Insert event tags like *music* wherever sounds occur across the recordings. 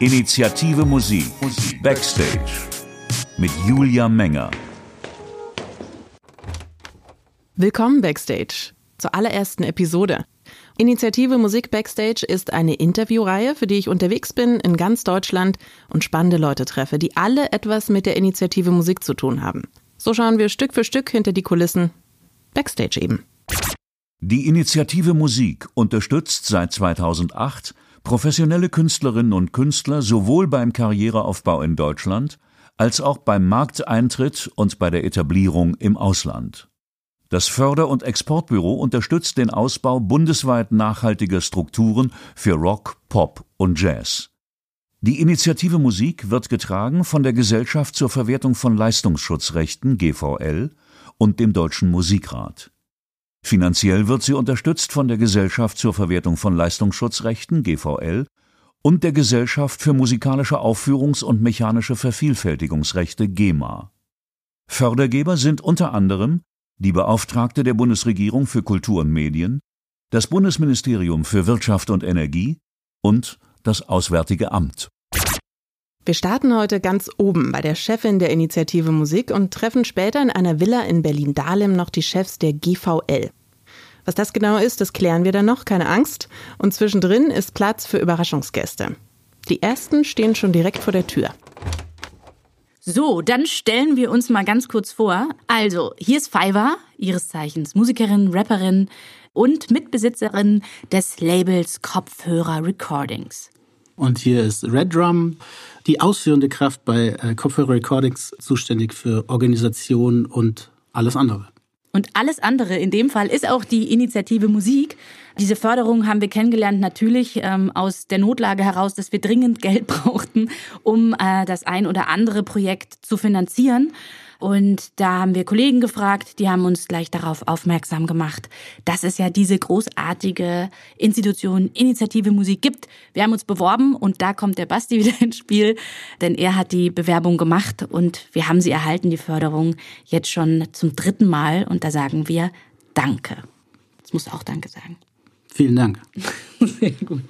Initiative Musik Backstage mit Julia Menger. Willkommen Backstage zur allerersten Episode. Initiative Musik Backstage ist eine Interviewreihe, für die ich unterwegs bin in ganz Deutschland und spannende Leute treffe, die alle etwas mit der Initiative Musik zu tun haben. So schauen wir Stück für Stück hinter die Kulissen. Backstage eben. Die Initiative Musik unterstützt seit 2008 professionelle Künstlerinnen und Künstler sowohl beim Karriereaufbau in Deutschland als auch beim Markteintritt und bei der Etablierung im Ausland. Das Förder- und Exportbüro unterstützt den Ausbau bundesweit nachhaltiger Strukturen für Rock, Pop und Jazz. Die Initiative Musik wird getragen von der Gesellschaft zur Verwertung von Leistungsschutzrechten GVL und dem Deutschen Musikrat. Finanziell wird sie unterstützt von der Gesellschaft zur Verwertung von Leistungsschutzrechten GVL und der Gesellschaft für musikalische Aufführungs- und mechanische Vervielfältigungsrechte GEMA. Fördergeber sind unter anderem die Beauftragte der Bundesregierung für Kultur und Medien, das Bundesministerium für Wirtschaft und Energie und das Auswärtige Amt. Wir starten heute ganz oben bei der Chefin der Initiative Musik und treffen später in einer Villa in Berlin-Dahlem noch die Chefs der GVL. Was das genau ist, das klären wir dann noch, keine Angst. Und zwischendrin ist Platz für Überraschungsgäste. Die ersten stehen schon direkt vor der Tür. So, dann stellen wir uns mal ganz kurz vor. Also, hier ist Fiverr, ihres Zeichens Musikerin, Rapperin und Mitbesitzerin des Labels Kopfhörer Recordings. Und hier ist Red Drum, die ausführende Kraft bei äh, Kopfhörer Recordings, zuständig für Organisation und alles andere. Und alles andere in dem Fall ist auch die Initiative Musik. Diese Förderung haben wir kennengelernt natürlich ähm, aus der Notlage heraus, dass wir dringend Geld *laughs* brauchten, um äh, das ein oder andere Projekt zu finanzieren. Und da haben wir Kollegen gefragt, die haben uns gleich darauf aufmerksam gemacht, dass es ja diese großartige Institution Initiative Musik gibt. Wir haben uns beworben und da kommt der Basti *laughs* wieder ins Spiel, denn er hat die Bewerbung gemacht und wir haben sie erhalten, die Förderung, jetzt schon zum dritten Mal und da sagen wir Danke. Jetzt musst du auch Danke sagen. Vielen Dank. *laughs* Sehr gut.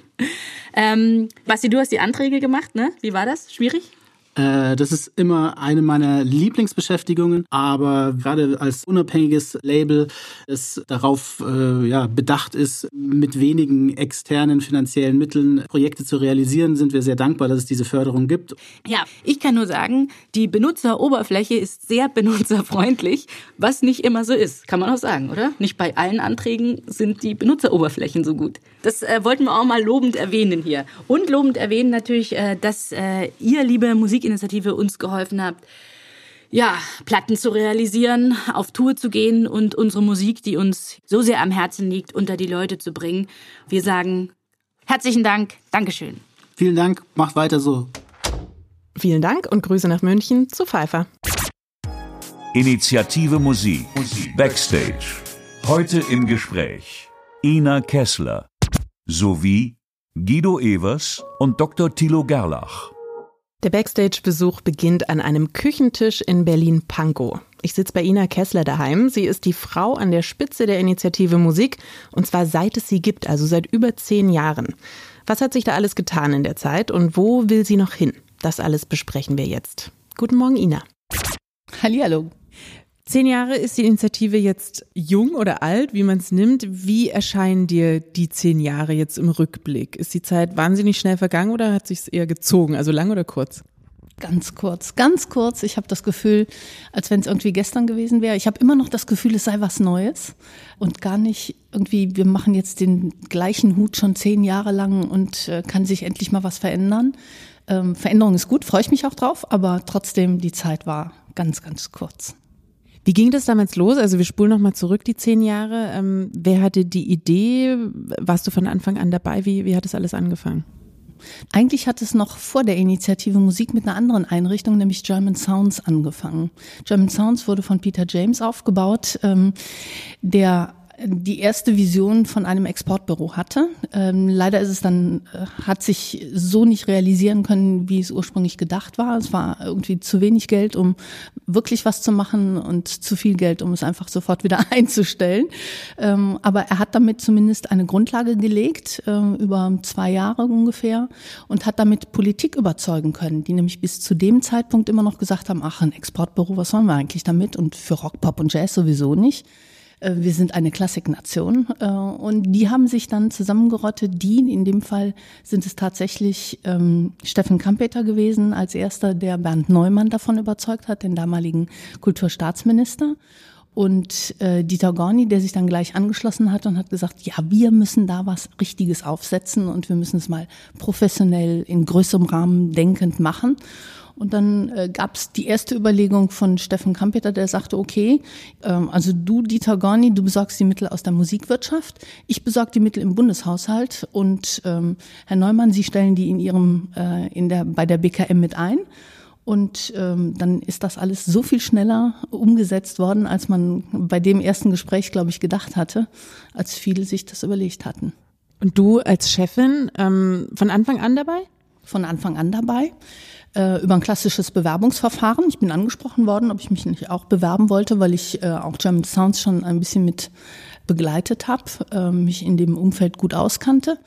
Ähm, Basti, du hast die Anträge gemacht, ne? Wie war das? Schwierig? Äh, das ist immer eine meiner Lieblingsbeschäftigungen, aber gerade als unabhängiges Label, das darauf äh, ja, bedacht ist, mit wenigen externen finanziellen Mitteln Projekte zu realisieren, sind wir sehr dankbar, dass es diese Förderung gibt. Ja, ich kann nur sagen, die Benutzeroberfläche ist sehr *laughs* benutzerfreundlich, was nicht immer so ist, kann man auch sagen, oder? Nicht bei allen Anträgen sind die Benutzeroberflächen so gut. Das äh, wollten wir auch mal lobend erwähnen hier. Und lobend erwähnen natürlich, äh, dass äh, ihr, liebe Musikinitiative, uns geholfen habt, ja, Platten zu realisieren, auf Tour zu gehen und unsere Musik, die uns so sehr am Herzen liegt, unter die Leute zu bringen. Wir sagen herzlichen Dank, Dankeschön. Vielen Dank, macht weiter so. Vielen Dank und Grüße nach München zu Pfeiffer. Initiative Musik Backstage. Heute im Gespräch Ina Kessler sowie Guido Evers und Dr. Thilo Gerlach. Der Backstage-Besuch beginnt an einem Küchentisch in Berlin-Pankow. Ich sitze bei Ina Kessler daheim. Sie ist die Frau an der Spitze der Initiative Musik und zwar seit es sie gibt, also seit über zehn Jahren. Was hat sich da alles getan in der Zeit und wo will sie noch hin? Das alles besprechen wir jetzt. Guten Morgen, Ina. Hallihallo. Zehn Jahre ist die Initiative jetzt jung oder alt, wie man es nimmt. Wie erscheinen dir die zehn Jahre jetzt im Rückblick? Ist die Zeit wahnsinnig schnell vergangen oder hat sich eher gezogen? Also lang oder kurz? Ganz kurz, ganz kurz. Ich habe das Gefühl, als wenn es irgendwie gestern gewesen wäre. Ich habe immer noch das Gefühl, es sei was Neues und gar nicht irgendwie, wir machen jetzt den gleichen Hut schon zehn Jahre lang und äh, kann sich endlich mal was verändern. Ähm, Veränderung ist gut, freue ich mich auch drauf, aber trotzdem, die Zeit war ganz, ganz kurz. Wie ging das damals los? Also wir spulen nochmal zurück die zehn Jahre. Ähm, wer hatte die Idee? Warst du von Anfang an dabei? Wie, wie hat das alles angefangen? Eigentlich hat es noch vor der Initiative Musik mit einer anderen Einrichtung, nämlich German Sounds, angefangen. German Sounds wurde von Peter James aufgebaut, ähm, der die erste Vision von einem Exportbüro hatte. Ähm, leider ist es dann, äh, hat sich so nicht realisieren können, wie es ursprünglich gedacht war. Es war irgendwie zu wenig Geld, um wirklich was zu machen und zu viel Geld, um es einfach sofort wieder *laughs* einzustellen. Ähm, aber er hat damit zumindest eine Grundlage gelegt, äh, über zwei Jahre ungefähr, und hat damit Politik überzeugen können, die nämlich bis zu dem Zeitpunkt immer noch gesagt haben, ach, ein Exportbüro, was sollen wir eigentlich damit? Und für Rock, Pop und Jazz sowieso nicht. Äh, wir sind eine Klassiknation. Äh, und die haben sich dann zusammengerottet. Die, in dem Fall sind es tatsächlich ähm, Steffen Kampeter gewesen, als erster, der Bernd Neumann davon überzeugt hat, den damaligen Kulturstaatsminister. Und äh, Dieter Gorni, der sich dann gleich angeschlossen hat und hat gesagt, ja, wir müssen da was Richtiges aufsetzen und wir müssen es mal professionell in größerem Rahmen denkend machen. Und dann äh, gab es die erste Überlegung von Steffen Kampeter, der sagte, okay, ähm, also du, Dieter Gorni, du besorgst die Mittel aus der Musikwirtschaft, ich besorge die Mittel im Bundeshaushalt und ähm, Herr Neumann, Sie stellen die in Ihrem, äh, in der, bei der BKM mit ein. Und ähm, dann ist das alles so viel schneller umgesetzt worden, als man bei dem ersten Gespräch, glaube ich, gedacht hatte, als viele sich das überlegt hatten. Und du als Chefin ähm, von Anfang an dabei? Von Anfang an dabei äh, über ein klassisches Bewerbungsverfahren. Ich bin angesprochen worden, ob ich mich nicht auch bewerben wollte, weil ich äh, auch German Sounds schon ein bisschen mit begleitet habe, äh, mich in dem Umfeld gut auskannte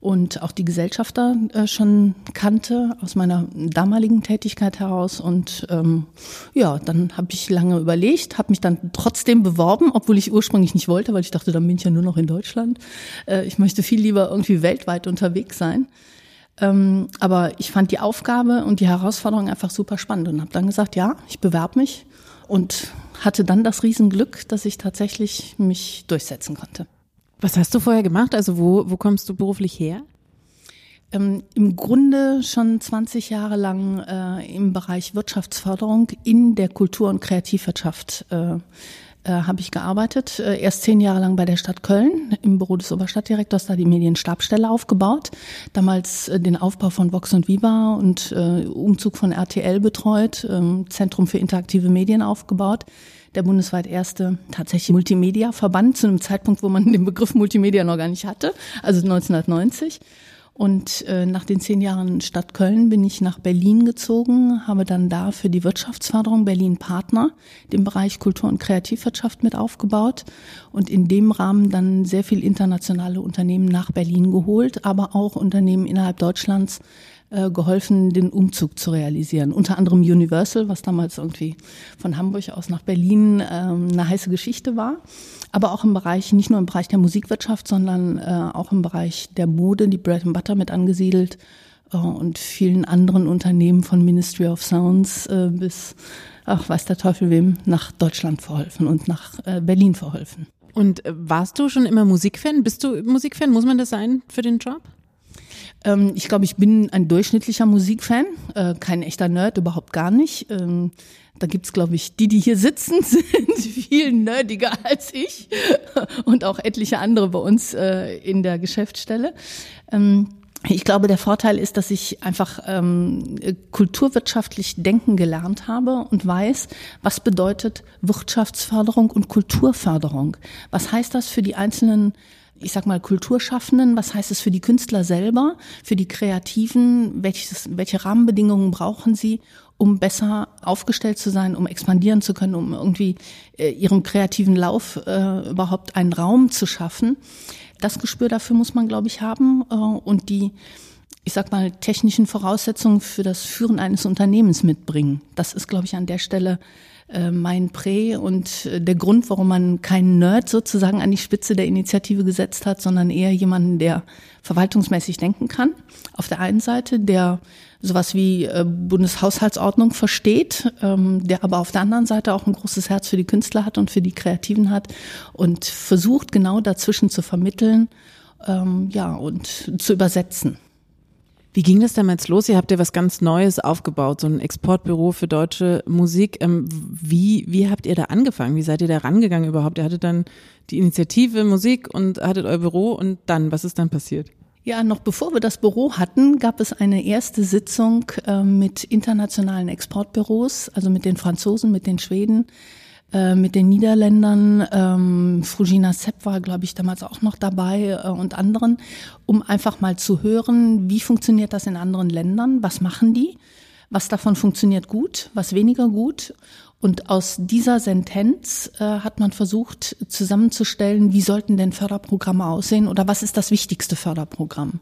und auch die Gesellschafter äh, schon kannte aus meiner damaligen Tätigkeit heraus. Und ähm, ja, dann habe ich lange überlegt, habe mich dann trotzdem beworben, obwohl ich ursprünglich nicht wollte, weil ich dachte, dann bin ich ja nur noch in Deutschland. Äh, ich möchte viel lieber irgendwie weltweit unterwegs sein. Ähm, aber ich fand die Aufgabe und die Herausforderung einfach super spannend und habe dann gesagt, ja, ich bewerbe mich und hatte dann das Riesenglück, dass ich tatsächlich mich durchsetzen konnte. Was hast du vorher gemacht? Also wo, wo kommst du beruflich her? Ähm, Im Grunde schon 20 Jahre lang äh, im Bereich Wirtschaftsförderung in der Kultur- und Kreativwirtschaft äh, äh, habe ich gearbeitet. Äh, erst zehn Jahre lang bei der Stadt Köln im Büro des Oberstadtdirektors, da die Medienstabstelle aufgebaut. Damals äh, den Aufbau von Vox und Viva und äh, Umzug von RTL betreut, äh, Zentrum für interaktive Medien aufgebaut der bundesweit erste tatsächlich Multimedia-Verband zu einem Zeitpunkt, wo man den Begriff Multimedia noch gar nicht hatte, also 1990. Und äh, nach den zehn Jahren Stadt Köln bin ich nach Berlin gezogen, habe dann da für die Wirtschaftsförderung Berlin Partner, den Bereich Kultur- und Kreativwirtschaft mit aufgebaut und in dem Rahmen dann sehr viel internationale Unternehmen nach Berlin geholt, aber auch Unternehmen innerhalb Deutschlands äh, geholfen, den Umzug zu realisieren. Unter anderem Universal, was damals irgendwie von Hamburg aus nach Berlin ähm, eine heiße Geschichte war aber auch im Bereich, nicht nur im Bereich der Musikwirtschaft, sondern äh, auch im Bereich der Mode, die Bread and Butter mit angesiedelt äh, und vielen anderen Unternehmen von Ministry of Sounds äh, bis, ach, weiß der Teufel wem, nach Deutschland verholfen und nach äh, Berlin verholfen. Und äh, warst du schon immer Musikfan? Bist du Musikfan? Muss man das sein für den Job? Ähm, ich glaube, ich bin ein durchschnittlicher Musikfan, äh, kein echter Nerd, überhaupt gar nicht. Ähm, da gibt's, glaube ich, die, die hier sitzen, *laughs* sind viel nerdiger als ich *laughs* und auch etliche andere bei uns äh, in der Geschäftsstelle. Ähm, ich glaube, der Vorteil ist, dass ich einfach ähm, kulturwirtschaftlich denken gelernt habe und weiß, was bedeutet Wirtschaftsförderung und Kulturförderung. Was heißt das für die einzelnen ich sag mal, Kulturschaffenden, was heißt es für die Künstler selber, für die Kreativen, welches, welche Rahmenbedingungen brauchen sie, um besser aufgestellt zu sein, um expandieren zu können, um irgendwie äh, ihrem kreativen Lauf äh, überhaupt einen Raum zu schaffen. Das Gespür dafür muss man, glaube ich, haben äh, und die ich sag mal, technischen Voraussetzungen für das Führen eines Unternehmens mitbringen. Das ist, glaube ich, an der Stelle äh, mein Prä und äh, der Grund, warum man keinen Nerd sozusagen an die Spitze der Initiative gesetzt hat, sondern eher jemanden, der verwaltungsmäßig denken kann. Auf der einen Seite, der sowas wie äh, Bundeshaushaltsordnung versteht, ähm, der aber auf der anderen Seite auch ein großes Herz für die Künstler hat und für die Kreativen hat und versucht genau dazwischen zu vermitteln, ähm, ja, und zu übersetzen. Wie ging das damals los? Ihr habt ja was ganz Neues aufgebaut, so ein Exportbüro für deutsche Musik. Ähm, wie, wie habt ihr da angefangen? Wie seid ihr da rangegangen überhaupt? Ihr hattet dann die Initiative Musik und hattet euer Büro und dann, was ist dann passiert? Ja, noch bevor wir das Büro hatten, gab es eine erste Sitzung äh, mit internationalen Exportbüros, also mit den Franzosen, mit den Schweden, äh, mit den Niederländern. Ähm, Frugina Sepp war, glaube ich, damals auch noch dabei äh, und anderen, um einfach mal zu hören, wie funktioniert das in anderen Ländern, was machen die, was davon funktioniert gut, was weniger gut. Und aus dieser Sentenz äh, hat man versucht zusammenzustellen, wie sollten denn Förderprogramme aussehen oder was ist das wichtigste Förderprogramm.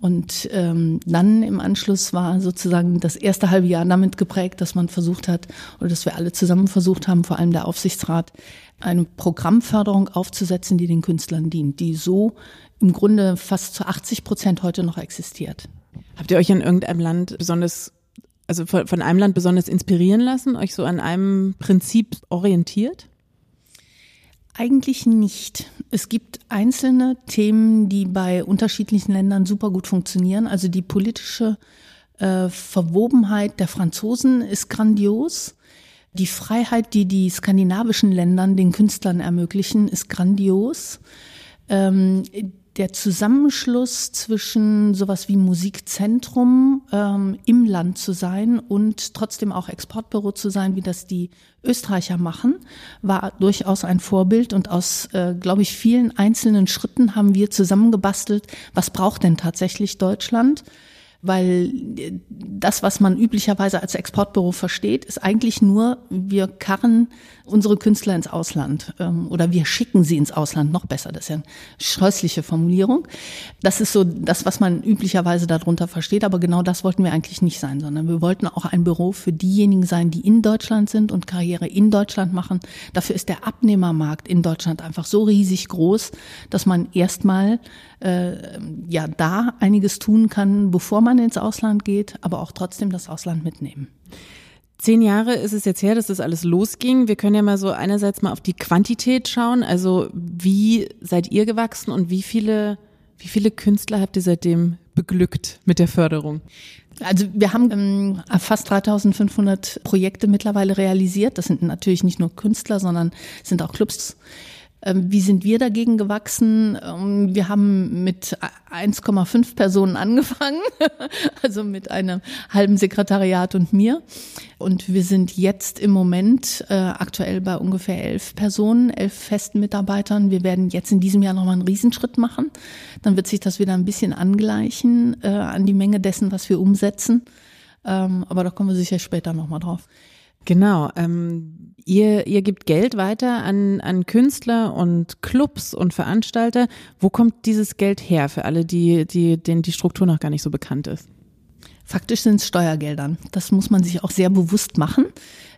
Und ähm, dann im Anschluss war sozusagen das erste halbe Jahr damit geprägt, dass man versucht hat, oder dass wir alle zusammen versucht haben, vor allem der Aufsichtsrat, eine Programmförderung aufzusetzen, die den Künstlern dient, die so im Grunde fast zu 80 Prozent heute noch existiert. Habt ihr euch in irgendeinem Land besonders, also von, von einem Land besonders inspirieren lassen, euch so an einem Prinzip orientiert? Eigentlich nicht. Es gibt einzelne Themen, die bei unterschiedlichen Ländern super gut funktionieren. Also die politische äh, Verwobenheit der Franzosen ist grandios. Die Freiheit, die die skandinavischen Ländern den Künstlern ermöglichen, ist grandios. Ähm, der Zusammenschluss zwischen sowas wie Musikzentrum ähm, im Land zu sein und trotzdem auch Exportbüro zu sein, wie das die Österreicher machen, war durchaus ein Vorbild und aus, äh, glaube ich, vielen einzelnen Schritten haben wir zusammengebastelt, was braucht denn tatsächlich Deutschland? weil das, was man üblicherweise als Exportbüro versteht, ist eigentlich nur, wir karren unsere Künstler ins Ausland ähm, oder wir schicken sie ins Ausland, noch besser, das ist ja eine scheußliche Formulierung. Das ist so das, was man üblicherweise darunter versteht, aber genau das wollten wir eigentlich nicht sein, sondern wir wollten auch ein Büro für diejenigen sein, die in Deutschland sind und Karriere in Deutschland machen. Dafür ist der Abnehmermarkt in Deutschland einfach so riesig groß, dass man erstmal äh, ja da einiges tun kann, bevor man ins Ausland geht, aber auch trotzdem das Ausland mitnehmen. Zehn Jahre ist es jetzt her, dass das alles losging. Wir können ja mal so einerseits mal auf die Quantität schauen. Also wie seid ihr gewachsen und wie viele, wie viele Künstler habt ihr seitdem beglückt mit der Förderung? Also wir haben ähm, fast 3500 Projekte mittlerweile realisiert. Das sind natürlich nicht nur Künstler, sondern sind auch Clubs wie sind wir dagegen gewachsen? Ähm, wir haben mit 1,5 Personen angefangen, *laughs* also mit einem halben Sekretariat und mir. Und wir sind jetzt im Moment äh, aktuell bei ungefähr elf Personen, elf festen Mitarbeitern. Wir werden jetzt in diesem Jahr nochmal einen Riesenschritt machen. Dann wird sich das wieder ein bisschen angleichen äh, an die Menge dessen, was wir umsetzen. Ähm, aber da kommen wir sicher später nochmal drauf. Genau. Ähm, ihr, ihr gebt Geld weiter an, an Künstler und Clubs und Veranstalter. Wo kommt dieses Geld her für alle, die, die, denen die Struktur noch gar nicht so bekannt ist? Faktisch sind es Steuergeldern. Das muss man sich auch sehr bewusst machen.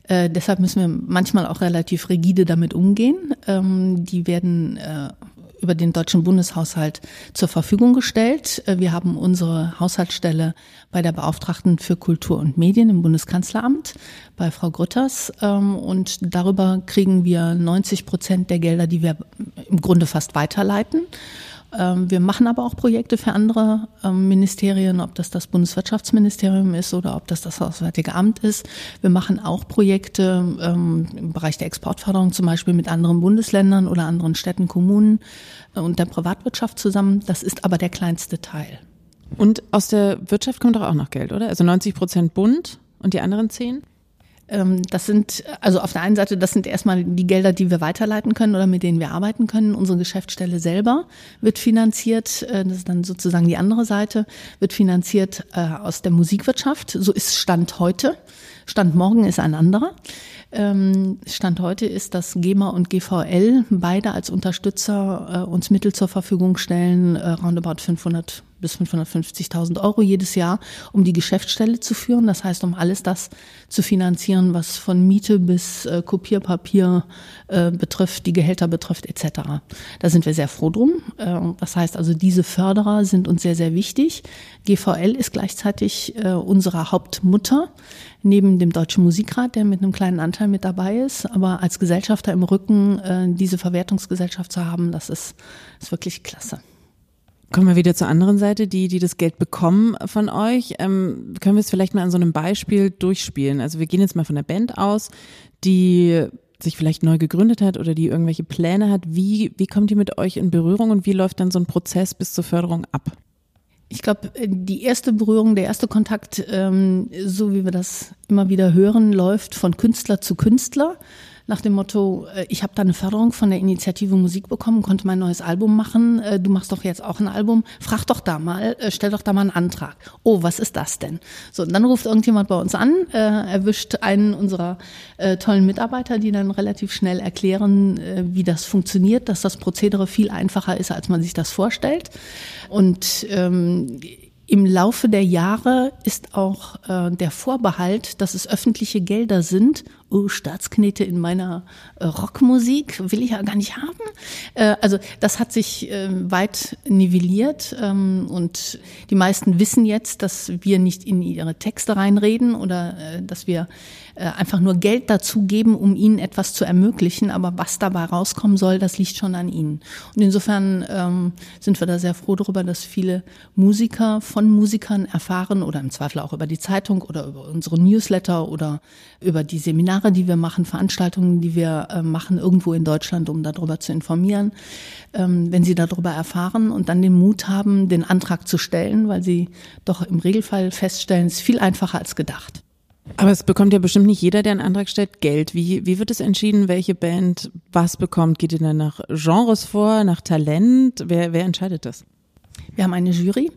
Äh, deshalb müssen wir manchmal auch relativ rigide damit umgehen. Ähm, die werden äh, über den deutschen Bundeshaushalt zur Verfügung gestellt. Äh, wir haben unsere Haushaltsstelle bei der Beauftragten für Kultur und Medien im Bundeskanzleramt bei Frau Grütters. Ähm, und darüber kriegen wir 90 Prozent der Gelder, die wir im Grunde fast weiterleiten. Ähm, wir machen aber auch Projekte für andere ähm, Ministerien, ob das das Bundeswirtschaftsministerium ist oder ob das das Auswärtige Amt ist. Wir machen auch Projekte ähm, im Bereich der Exportförderung, zum Beispiel mit anderen Bundesländern oder anderen Städten, Kommunen äh, und der Privatwirtschaft zusammen. Das ist aber der kleinste Teil. Und aus der Wirtschaft kommt doch auch noch Geld, oder? Also 90 Prozent Bund und die anderen 10? Ähm, das sind, also auf der einen Seite, das sind erstmal die Gelder, die wir weiterleiten können oder mit denen wir arbeiten können. Unsere Geschäftsstelle selber wird finanziert, äh, das ist dann sozusagen die andere Seite, wird finanziert äh, aus der Musikwirtschaft. So ist Stand heute. Stand morgen ist ein anderer. Ähm, Stand heute ist, dass GEMA und GVL beide als Unterstützer äh, uns Mittel zur Verfügung stellen, roundabout 500 bis 550.000 Euro jedes Jahr, um die Geschäftsstelle zu führen. Das heißt, um alles das zu finanzieren, was von Miete bis äh, Kopierpapier äh, betrifft, die Gehälter betrifft etc. Da sind wir sehr froh drum. Äh, das heißt also, diese Förderer sind uns sehr, sehr wichtig. GVL ist gleichzeitig äh, unsere Hauptmutter neben dem Deutschen Musikrat, der mit einem kleinen Anteil mit dabei ist. Aber als Gesellschafter im Rücken äh, diese Verwertungsgesellschaft zu haben, das ist, ist wirklich klasse. Kommen wir wieder zur anderen Seite, die, die das Geld bekommen von euch. Ähm, können wir es vielleicht mal an so einem Beispiel durchspielen? Also wir gehen jetzt mal von der Band aus, die sich vielleicht neu gegründet hat oder die irgendwelche Pläne hat. Wie, wie kommt die mit euch in Berührung und wie läuft dann so ein Prozess bis zur Förderung ab? Ich glaube, die erste Berührung, der erste Kontakt, ähm, so wie wir das immer wieder hören, läuft von Künstler zu Künstler nach dem Motto, äh, ich habe da eine Förderung von der Initiative Musik bekommen, konnte mein neues Album machen, äh, du machst doch jetzt auch ein Album, frag doch da mal, äh, stell doch da mal einen Antrag. Oh, was ist das denn? So, und dann ruft irgendjemand bei uns an, erwischt einen unserer tollen Mitarbeiter, die dann relativ schnell erklären, wie das funktioniert, dass das Prozedere viel einfacher ist, als man sich das vorstellt. Und ähm, im Laufe der Jahre ist auch äh, der Vorbehalt, dass es öffentliche Gelder sind. Oh, Staatsknete in meiner äh, Rockmusik will ich ja gar nicht haben. Äh, also das hat sich äh, weit nivelliert ähm, und die meisten wissen jetzt, dass wir nicht in ihre Texte reinreden oder äh, dass wir einfach nur Geld dazugeben, um ihnen etwas zu ermöglichen. Aber was dabei rauskommen soll, das liegt schon an ihnen. Und insofern ähm, sind wir da sehr froh darüber, dass viele Musiker von Musikern erfahren oder im Zweifel auch über die Zeitung oder über unsere Newsletter oder über die Seminare, die wir machen, Veranstaltungen, die wir äh, machen irgendwo in Deutschland, um darüber zu informieren. Ähm, wenn sie darüber erfahren und dann den Mut haben, den Antrag zu stellen, weil sie doch im Regelfall feststellen, es ist viel einfacher als gedacht. Aber es bekommt ja bestimmt nicht jeder, der einen Antrag stellt, Geld. Wie, wie wird es entschieden, welche Band was bekommt? Geht ihr dann nach Genres vor, nach Talent? Wer, wer entscheidet das? Wir haben eine Jury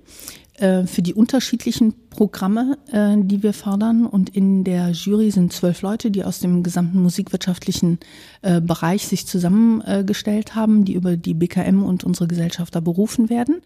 äh, für die unterschiedlichen Programme, äh, die wir fördern. Und in der Jury sind zwölf Leute, die aus dem gesamten musikwirtschaftlichen äh, Bereich sich zusammengestellt haben, die über die BKM und unsere Gesellschafter berufen werden.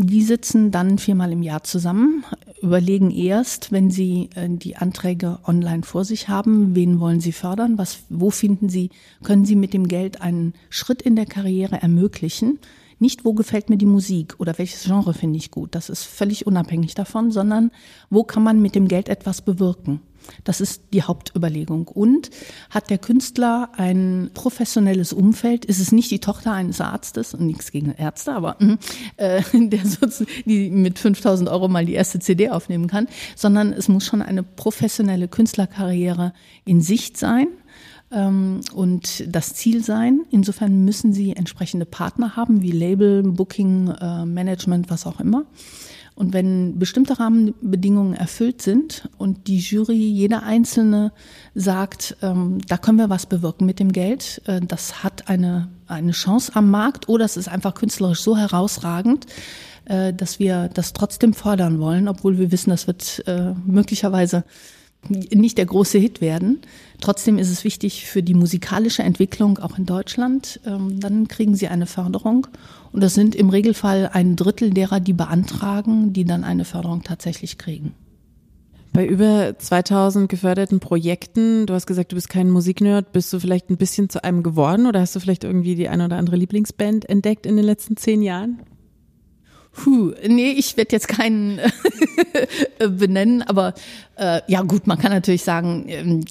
Die sitzen dann viermal im Jahr zusammen, überlegen erst, wenn sie äh, die Anträge online vor sich haben, wen wollen sie fördern, was, wo finden sie, können sie mit dem Geld einen Schritt in der Karriere ermöglichen. Nicht, wo gefällt mir die Musik oder welches Genre finde ich gut, das ist völlig unabhängig davon, sondern wo kann man mit dem Geld etwas bewirken. Das ist die Hauptüberlegung. Und hat der Künstler ein professionelles Umfeld? Ist es nicht die Tochter eines Arztes und nichts gegen Ärzte, aber mhm, äh, der sozusagen, die mit 5000 Euro mal die erste CD aufnehmen kann, sondern es muss schon eine professionelle Künstlerkarriere in Sicht sein ähm, und das Ziel sein. Insofern müssen sie entsprechende Partner haben, wie Label, Booking, äh, Management, was auch immer. Und wenn bestimmte Rahmenbedingungen erfüllt sind und die Jury, jeder Einzelne sagt, ähm, da können wir was bewirken mit dem Geld, äh, das hat eine, eine Chance am Markt oder es ist einfach künstlerisch so herausragend, äh, dass wir das trotzdem fordern wollen, obwohl wir wissen, das wird äh, möglicherweise nicht der große Hit werden. Trotzdem ist es wichtig für die musikalische Entwicklung auch in Deutschland. Ähm, dann kriegen sie eine Förderung. Und das sind im Regelfall ein Drittel derer, die beantragen, die dann eine Förderung tatsächlich kriegen. Bei über 2000 geförderten Projekten, du hast gesagt, du bist kein Musiknerd, bist du vielleicht ein bisschen zu einem geworden oder hast du vielleicht irgendwie die eine oder andere Lieblingsband entdeckt in den letzten zehn Jahren? Puh, nee, ich werde jetzt keinen *laughs* benennen, aber äh, ja gut, man kann natürlich sagen, ähm,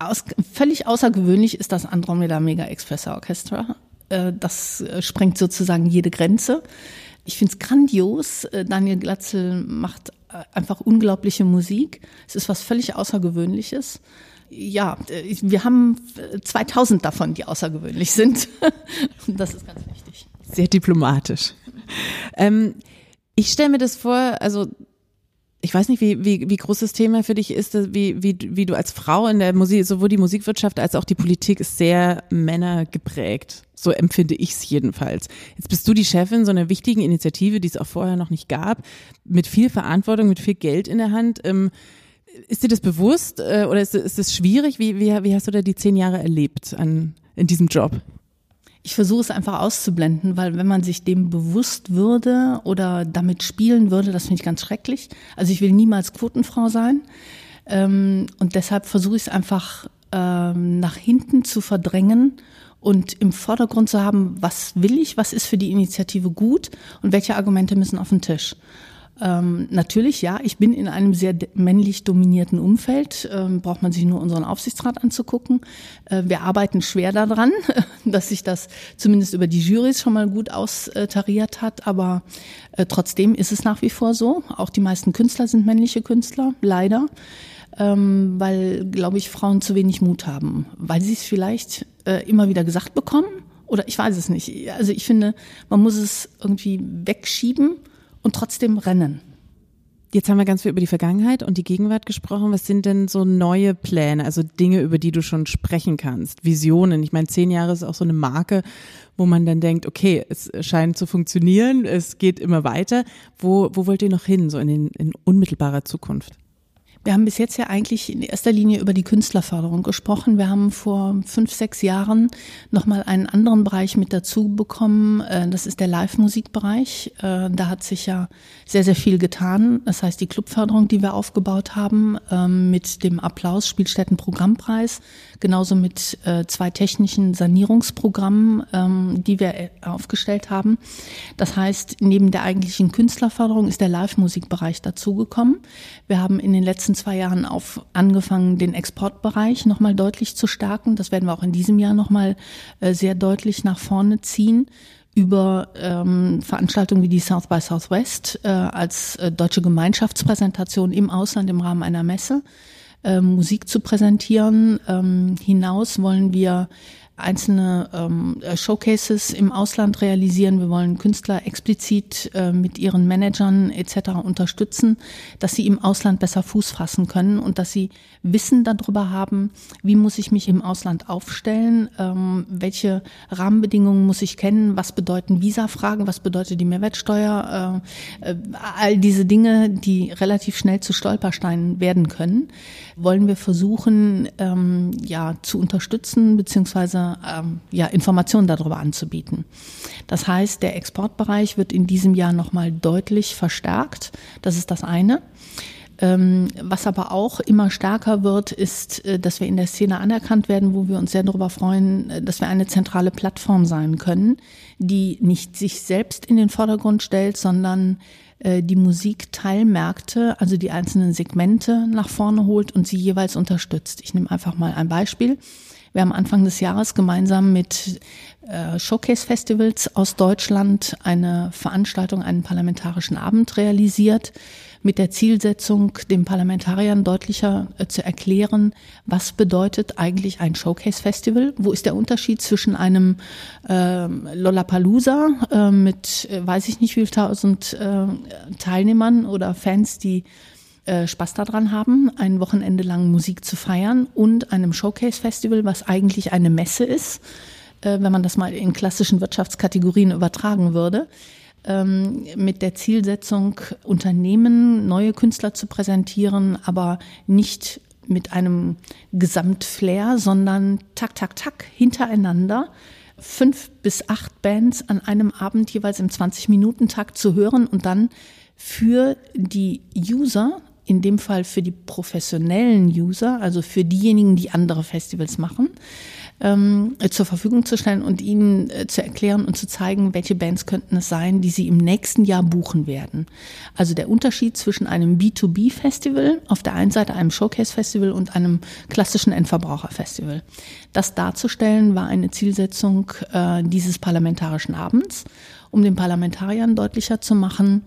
aus, völlig außergewöhnlich ist das Andromeda Mega Express Orchestra. Äh, das äh, sprengt sozusagen jede Grenze. Ich finde es grandios. Äh, Daniel Glatzel macht äh, einfach unglaubliche Musik. Es ist was völlig Außergewöhnliches. Ja, wir haben 2000 davon, die außergewöhnlich sind. *laughs* Das ist ganz wichtig. Sehr diplomatisch. Ähm, ich stelle mir das vor, also ich weiß nicht, wie, wie, wie groß das Thema für dich ist, wie, wie, wie du als Frau in der Musik, sowohl die Musikwirtschaft als auch die Politik ist sehr männergeprägt. So empfinde ich es jedenfalls. Jetzt bist du die Chefin so einer wichtigen Initiative, die es auch vorher noch nicht gab, mit viel Verantwortung, mit viel Geld in der Hand. Ähm, ist dir das bewusst äh, oder ist, ist das schwierig? Wie, wie, wie hast du da die zehn Jahre erlebt an, in diesem Job? Ich versuche es einfach auszublenden, weil wenn man sich dem bewusst würde oder damit spielen würde, das finde ich ganz schrecklich. Also ich will niemals Quotenfrau sein. Ähm, und deshalb versuche ich es einfach ähm, nach hinten zu verdrängen und im Vordergrund zu haben, was will ich, was ist für die Initiative gut und welche Argumente müssen auf den Tisch. Ähm, natürlich, ja, ich bin in einem sehr männlich dominierten Umfeld. Ähm, braucht man sich nur unseren Aufsichtsrat anzugucken. Äh, wir arbeiten schwer daran, *laughs* dass sich das zumindest über die Jurys schon mal gut austariert hat. Aber äh, trotzdem ist es nach wie vor so. Auch die meisten Künstler sind männliche Künstler, leider. Ähm, weil, glaube ich, Frauen zu wenig Mut haben, weil sie es vielleicht äh, immer wieder gesagt bekommen. Oder ich weiß es nicht. Also ich finde, man muss es irgendwie wegschieben und trotzdem rennen. Jetzt haben wir ganz viel über die Vergangenheit und die Gegenwart gesprochen. Was sind denn so neue Pläne, also Dinge, über die du schon sprechen kannst? Visionen. Ich meine, zehn Jahre ist auch so eine Marke, wo man dann denkt, okay, es scheint zu funktionieren, es geht immer weiter. Wo, wo wollt ihr noch hin, so in, den, in unmittelbarer Zukunft? Wir haben bis jetzt ja eigentlich in erster Linie über die Künstlerförderung gesprochen. Wir haben vor fünf, sechs Jahren nochmal einen anderen Bereich mit dazu bekommen. Äh, das ist der Live-Musikbereich. Äh, da hat sich ja sehr, sehr viel getan. Das heißt, die Clubförderung, die wir aufgebaut haben, ähm, mit dem Applaus Spielstätten-Programmpreis, genauso mit äh, zwei technischen Sanierungsprogrammen, ähm, die wir aufgestellt haben. Das heißt, neben der eigentlichen Künstlerförderung ist der Live-Musikbereich dazugekommen. Wir haben in den letzten zwei Jahren auf angefangen, den Exportbereich nochmal deutlich zu stärken. Das werden wir auch in diesem Jahr nochmal äh, sehr deutlich nach vorne ziehen über ähm, Veranstaltungen wie die South by Southwest äh, als äh, deutsche Gemeinschaftspräsentation im Ausland im Rahmen einer Messe äh, Musik zu präsentieren. Ähm, hinaus wollen wir einzelne ähm, äh, Showcases im Ausland realisieren. Wir wollen Künstler explizit äh, mit ihren Managern etc. unterstützen, dass sie im Ausland besser Fuß fassen können und dass sie Wissen darüber haben, wie muss ich mich im Ausland aufstellen, ähm, welche Rahmenbedingungen muss ich kennen, was bedeuten Visa-Fragen, was bedeutet die Mehrwertsteuer, äh, äh, all diese Dinge, die relativ schnell zu Stolpersteinen werden können, wollen wir versuchen ähm, ja zu unterstützen beziehungsweise ähm, ja, Informationen darüber anzubieten. Das heißt, der Exportbereich wird in diesem Jahr nochmal deutlich verstärkt. Das ist das eine. Ähm, was aber auch immer stärker wird, ist, äh, dass wir in der Szene anerkannt werden, wo wir uns sehr darüber freuen, äh, dass wir eine zentrale Plattform sein können, die nicht sich selbst in den Vordergrund stellt, sondern die Musikteilmärkte, also die einzelnen Segmente nach vorne holt und sie jeweils unterstützt. Ich nehme einfach mal ein Beispiel. Wir haben Anfang des Jahres gemeinsam mit äh, Showcase-Festivals aus Deutschland eine Veranstaltung, einen parlamentarischen Abend realisiert mit der Zielsetzung, den Parlamentariern deutlicher äh, zu erklären, was bedeutet eigentlich ein Showcase-Festival? Wo ist der Unterschied zwischen einem äh, Lollapalooza äh, mit, äh, weiß ich nicht, wie viel tausend äh, Teilnehmern oder Fans, die äh, Spaß daran haben, ein Wochenende lang Musik zu feiern und einem Showcase-Festival, was eigentlich eine Messe ist, wenn man das mal in klassischen Wirtschaftskategorien übertragen würde ähm, mit der Zielsetzung, Unternehmen, neue Künstler zu präsentieren, aber nicht mit einem Gesamtflair, sondern tak, tak, tak, hintereinander fünf bis acht Bands an einem Abend jeweils im 20-Minuten-Takt zu hören und dann für die User in dem Fall für die professionellen User, also für diejenigen, die andere Festivals machen, ähm, zur Verfügung zu stellen und ihnen äh, zu erklären und zu zeigen, welche Bands könnten es sein, die sie im nächsten Jahr buchen werden. Also der Unterschied zwischen einem B2B-Festival, auf der einen Seite einem Showcase-Festival und einem klassischen Endverbraucher-Festival. Das darzustellen war eine Zielsetzung äh, dieses parlamentarischen Abends um den Parlamentariern deutlicher zu machen,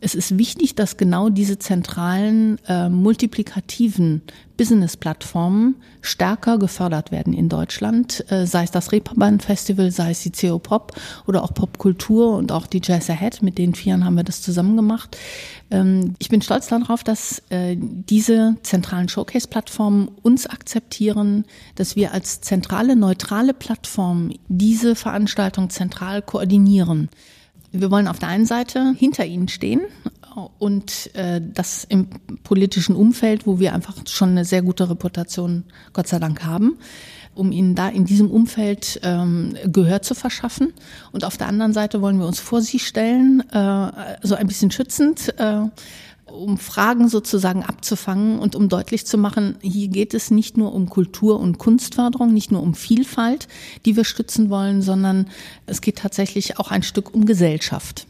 es ist wichtig, dass genau diese zentralen äh, multiplikativen Business-Plattformen stärker gefördert werden in Deutschland, äh, sei es das Reeperbahn Festival, sei es die CO Pop oder auch Popkultur und auch die Jazz Ahead, mit den Vieren haben wir das zusammen gemacht. Ähm, ich bin stolz darauf, dass äh, diese zentralen Showcase-Plattformen uns akzeptieren, dass wir als zentrale, neutrale Plattform diese Veranstaltung zentral koordinieren. Wir wollen auf der einen Seite hinter ihnen stehen und äh, das im politischen Umfeld, wo wir einfach schon eine sehr gute Reputation, Gott sei Dank, haben, um ihnen da in diesem Umfeld ähm, Gehör zu verschaffen. Und auf der anderen Seite wollen wir uns vor sie stellen, äh, so ein bisschen schützend. Äh, um Fragen sozusagen abzufangen und um deutlich zu machen, hier geht es nicht nur um Kultur- und Kunstförderung, nicht nur um Vielfalt, die wir stützen wollen, sondern es geht tatsächlich auch ein Stück um Gesellschaft.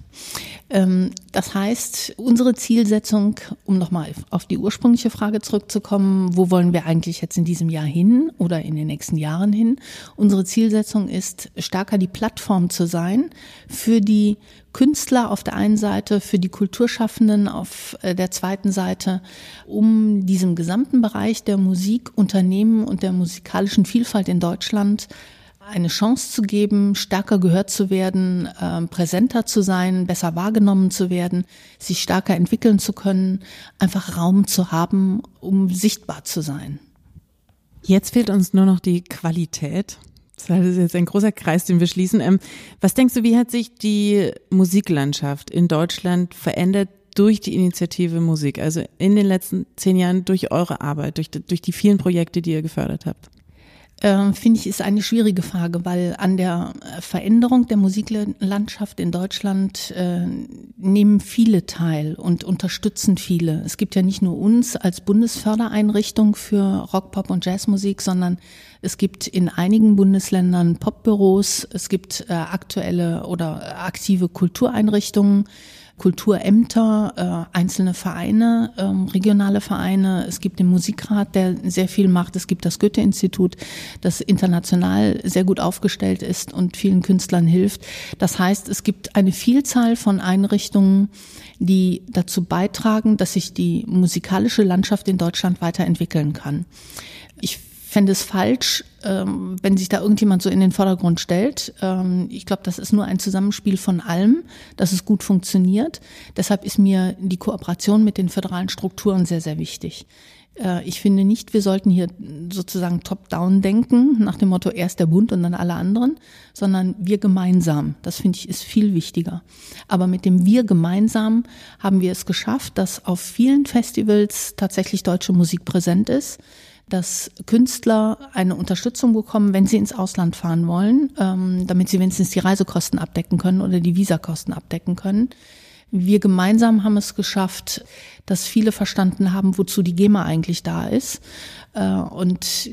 Ähm, das heißt, unsere Zielsetzung, um nochmal auf die ursprüngliche Frage zurückzukommen, wo wollen wir eigentlich jetzt in diesem Jahr hin oder in den nächsten Jahren hin? Unsere Zielsetzung ist, stärker die Plattform zu sein für die Künstler auf der einen Seite, für die Kulturschaffenden auf äh, der zweiten Seite, um diesem gesamten Bereich der Musik, Unternehmen und der musikalischen Vielfalt in Deutschland eine Chance zu geben, stärker gehört zu werden, äh, präsenter zu sein, besser wahrgenommen zu werden, sich stärker entwickeln zu können, einfach Raum zu haben, um sichtbar zu sein. Jetzt fehlt uns nur noch die Qualität. Das ist jetzt ein großer Kreis, den wir schließen. Ähm, was denkst du, wie hat sich die Musiklandschaft in Deutschland verändert durch die Initiative Musik? Also in den letzten zehn Jahren durch eure Arbeit, durch, durch die vielen Projekte, die ihr gefördert habt? Äh, finde ich, ist eine schwierige Frage, weil an der Veränderung der Musiklandschaft in Deutschland äh, nehmen viele teil und unterstützen viele. Es gibt ja nicht nur uns als Bundesfördereinrichtung für Rock, Pop und Jazzmusik, sondern es gibt in einigen Bundesländern Popbüros, es gibt äh, aktuelle oder aktive Kultureinrichtungen. Kulturämter, äh, einzelne Vereine, ähm, regionale Vereine. Es gibt den Musikrat, der sehr viel macht. Es gibt das Goethe-Institut, das international sehr gut aufgestellt ist und vielen Künstlern hilft. Das heißt, es gibt eine Vielzahl von Einrichtungen, die dazu beitragen, dass sich die musikalische Landschaft in Deutschland weiterentwickeln kann. Ich fände es falsch, ähm, wenn sich da irgendjemand so in den Vordergrund stellt. Ähm, ich glaube, das ist nur ein Zusammenspiel von allem, dass es gut funktioniert. Deshalb ist mir die Kooperation mit den föderalen Strukturen sehr, sehr wichtig. Äh, ich finde nicht, wir sollten hier sozusagen top-down denken, nach dem Motto erst der Bund und dann alle anderen, sondern wir gemeinsam. Das finde ich ist viel wichtiger. Aber mit dem wir gemeinsam haben wir es geschafft, dass auf vielen Festivals tatsächlich deutsche Musik präsent ist dass Künstler eine Unterstützung bekommen, wenn sie ins Ausland fahren wollen, ähm, damit sie wenigstens die Reisekosten abdecken können oder die Visakosten abdecken können. Wir gemeinsam haben es geschafft, dass viele verstanden haben, wozu die GEMA eigentlich da ist. Äh, und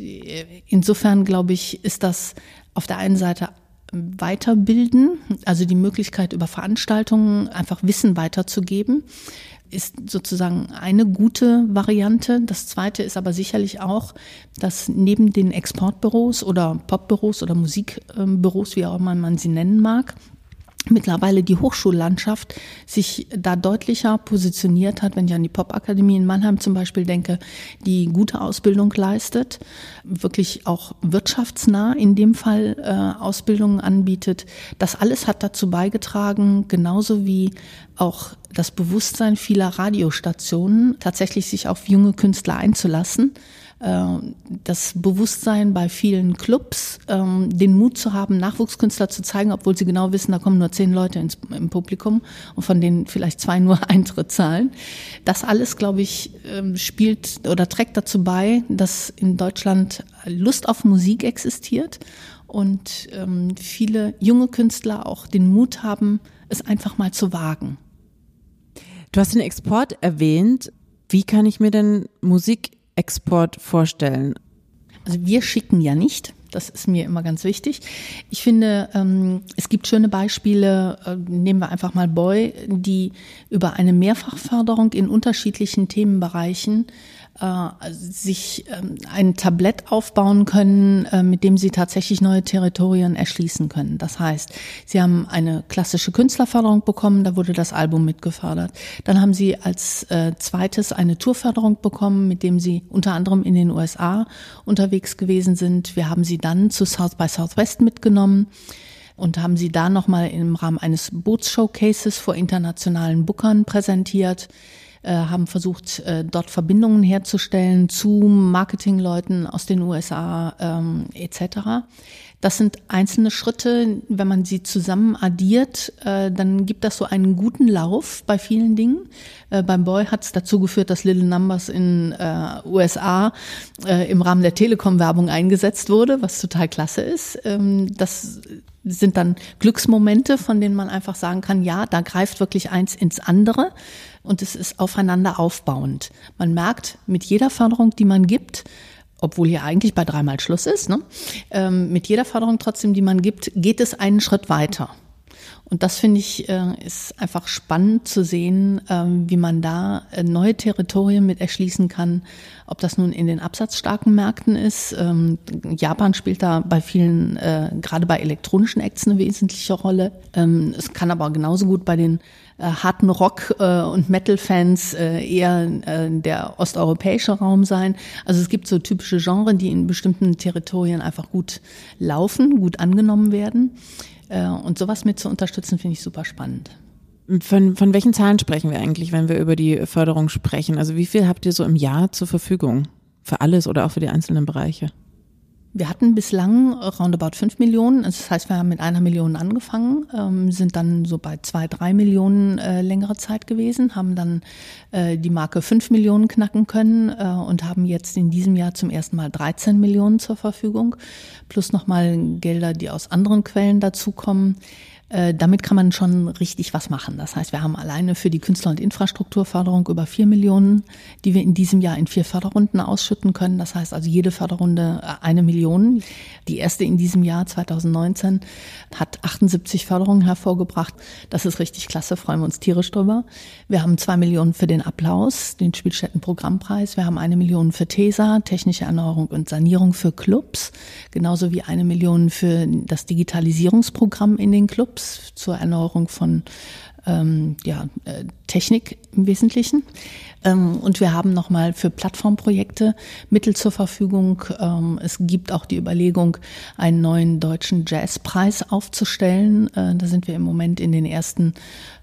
insofern, glaube ich, ist das auf der einen Seite weiterbilden, also die Möglichkeit über Veranstaltungen einfach Wissen weiterzugeben ist sozusagen eine gute Variante. Das zweite ist aber sicherlich auch, dass neben den Exportbüros oder Popbüros oder Musikbüros, wie auch immer man sie nennen mag, mittlerweile die Hochschullandschaft sich da deutlicher positioniert hat, wenn ich an die Popakademie in Mannheim zum Beispiel denke, die gute Ausbildung leistet, wirklich auch wirtschaftsnah in dem Fall äh, Ausbildungen anbietet. Das alles hat dazu beigetragen, genauso wie auch das Bewusstsein vieler Radiostationen, tatsächlich sich auf junge Künstler einzulassen das Bewusstsein bei vielen Clubs, ähm, den Mut zu haben, Nachwuchskünstler zu zeigen, obwohl sie genau wissen, da kommen nur zehn Leute ins, im Publikum und von denen vielleicht zwei nur *laughs* Eintritt zahlen. Das alles, glaube ich, ähm, spielt oder trägt dazu bei, dass in Deutschland Lust auf Musik existiert und ähm, viele junge Künstler auch den Mut haben, es einfach mal zu wagen. Du hast den Export erwähnt. Wie kann ich mir denn Musik Export vorstellen? Also wir schicken ja nicht. Das ist mir immer ganz wichtig. Ich finde, ähm, es gibt schöne Beispiele, äh, nehmen wir einfach mal Boy, die über eine Mehrfachförderung in unterschiedlichen Themenbereichen äh, sich ähm, ein Tablett aufbauen können, äh, mit dem sie tatsächlich neue Territorien erschließen können. Das heißt, sie haben eine klassische Künstlerförderung bekommen, da wurde das Album mitgefördert. Dann haben sie als äh, zweites eine Tourförderung bekommen, mit dem sie unter anderem in den USA unterwegs gewesen sind. Wir haben sie dann zu South by Southwest mitgenommen und haben sie da nochmal im Rahmen eines Bootsshowcases vor internationalen Bookern präsentiert haben versucht, äh, dort Verbindungen herzustellen zu Marketingleuten aus den USA ähm, etc. Das sind einzelne Schritte. Wenn man sie zusammen addiert, äh, dann gibt das so einen guten Lauf bei vielen Dingen. Äh, beim Boy hat es dazu geführt, dass Little Numbers in äh, USA äh, im Rahmen der Telekom-Werbung eingesetzt wurde, was total klasse ist. Ähm, das sind dann Glücksmomente, von denen man einfach sagen kann, ja, da greift wirklich eins ins andere und es ist aufeinander aufbauend. Man merkt mit jeder Förderung, die man gibt, obwohl hier eigentlich bei dreimal Schluss ist, ne? Ähm, mit jeder Förderung trotzdem, die man gibt, geht es einen Schritt weiter. Und das finde ich äh, ist einfach spannend zu sehen, ähm, wie man da äh, neue Territorien mit erschließen kann. Ob das nun in den absatzstarken Märkten ist. Ähm, Japan spielt da bei vielen, äh, gerade bei elektronischen Acts eine wesentliche Rolle. Ähm, es kann aber genauso gut bei den harten Rock- und Metal-Fans eher der osteuropäische Raum sein. Also es gibt so typische Genres, die in bestimmten Territorien einfach gut laufen, gut angenommen werden. Äh, und sowas mit zu unterstützen, finde ich super spannend. Von, von welchen Zahlen sprechen wir eigentlich, wenn wir über die Förderung sprechen? Also wie viel habt ihr so im Jahr zur Verfügung? Für alles oder auch für die einzelnen Bereiche? Wir hatten bislang roundabout fünf Millionen. Das heißt, wir haben mit einer Million angefangen, ähm, sind dann so bei zwei, drei Millionen äh, längere Zeit gewesen, haben dann äh, die Marke fünf Millionen knacken können äh, und haben jetzt in diesem Jahr zum ersten Mal 13 Millionen zur Verfügung, plus nochmal Gelder, die aus anderen Quellen dazukommen. Äh, damit kann man schon richtig was machen. Das heißt, wir haben alleine für die Künstler- und Infrastrukturförderung über vier Millionen, die wir in diesem Jahr in vier Förderrunden ausschütten können. Das heißt also jede Förderrunde äh, eine Million. Die erste in diesem Jahr 2019 hat 78 Förderungen hervorgebracht. Das ist richtig klasse, freuen wir uns tierisch drüber. Wir haben zwei Millionen für den Applaus, den Spielstätten-Programmpreis. Wir haben eine Million für TESA, technische Erneuerung und Sanierung für Clubs, genauso wie eine Million für das Digitalisierungsprogramm in den Clubs. Tipps zur Erneuerung von ähm, ja, äh, Technik im Wesentlichen. Ähm, und wir haben nochmal für Plattformprojekte Mittel zur Verfügung. Ähm, es gibt auch die Überlegung, einen neuen deutschen Jazzpreis aufzustellen. Äh, da sind wir im Moment in den ersten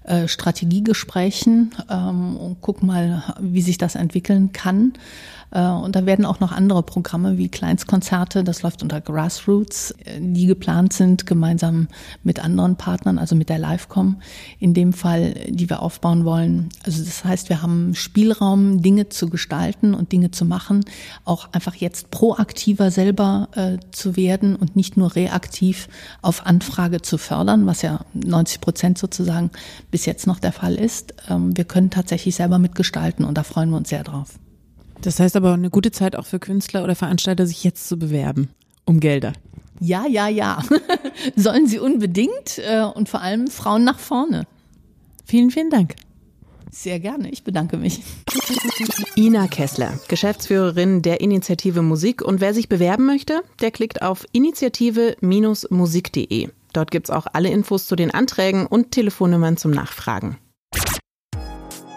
äh, Strategiegesprächen ähm, und gucken mal, wie sich das entwickeln kann. Äh, und da werden auch noch andere Programme wie Kleinstkonzerte, das läuft unter Grassroots, die geplant sind, gemeinsam mit anderen Partnern, also mit der Livecom in dem Fall, die wir aufbauen wollen. Also das heißt, wir haben Spielraum, Dinge zu gestalten und Dinge zu machen, auch einfach jetzt proaktiver selber äh, zu werden und nicht nur reaktiv auf Anfrage zu fördern, was ja 90 Prozent sozusagen bis jetzt noch der Fall ist. Ähm, wir können tatsächlich selber mitgestalten und da freuen wir uns sehr drauf. Das heißt aber eine gute Zeit auch für Künstler oder Veranstalter, sich jetzt zu bewerben um Gelder. Ja, ja, ja. *laughs* Sollen sie unbedingt äh, und vor allem Frauen nach vorne. Vielen, vielen Dank. Sehr gerne, ich bedanke mich. Ina Kessler, Geschäftsführerin der Initiative Musik. Und wer sich bewerben möchte, der klickt auf initiative-musik.de. Dort gibt es auch alle Infos zu den Anträgen und Telefonnummern zum Nachfragen.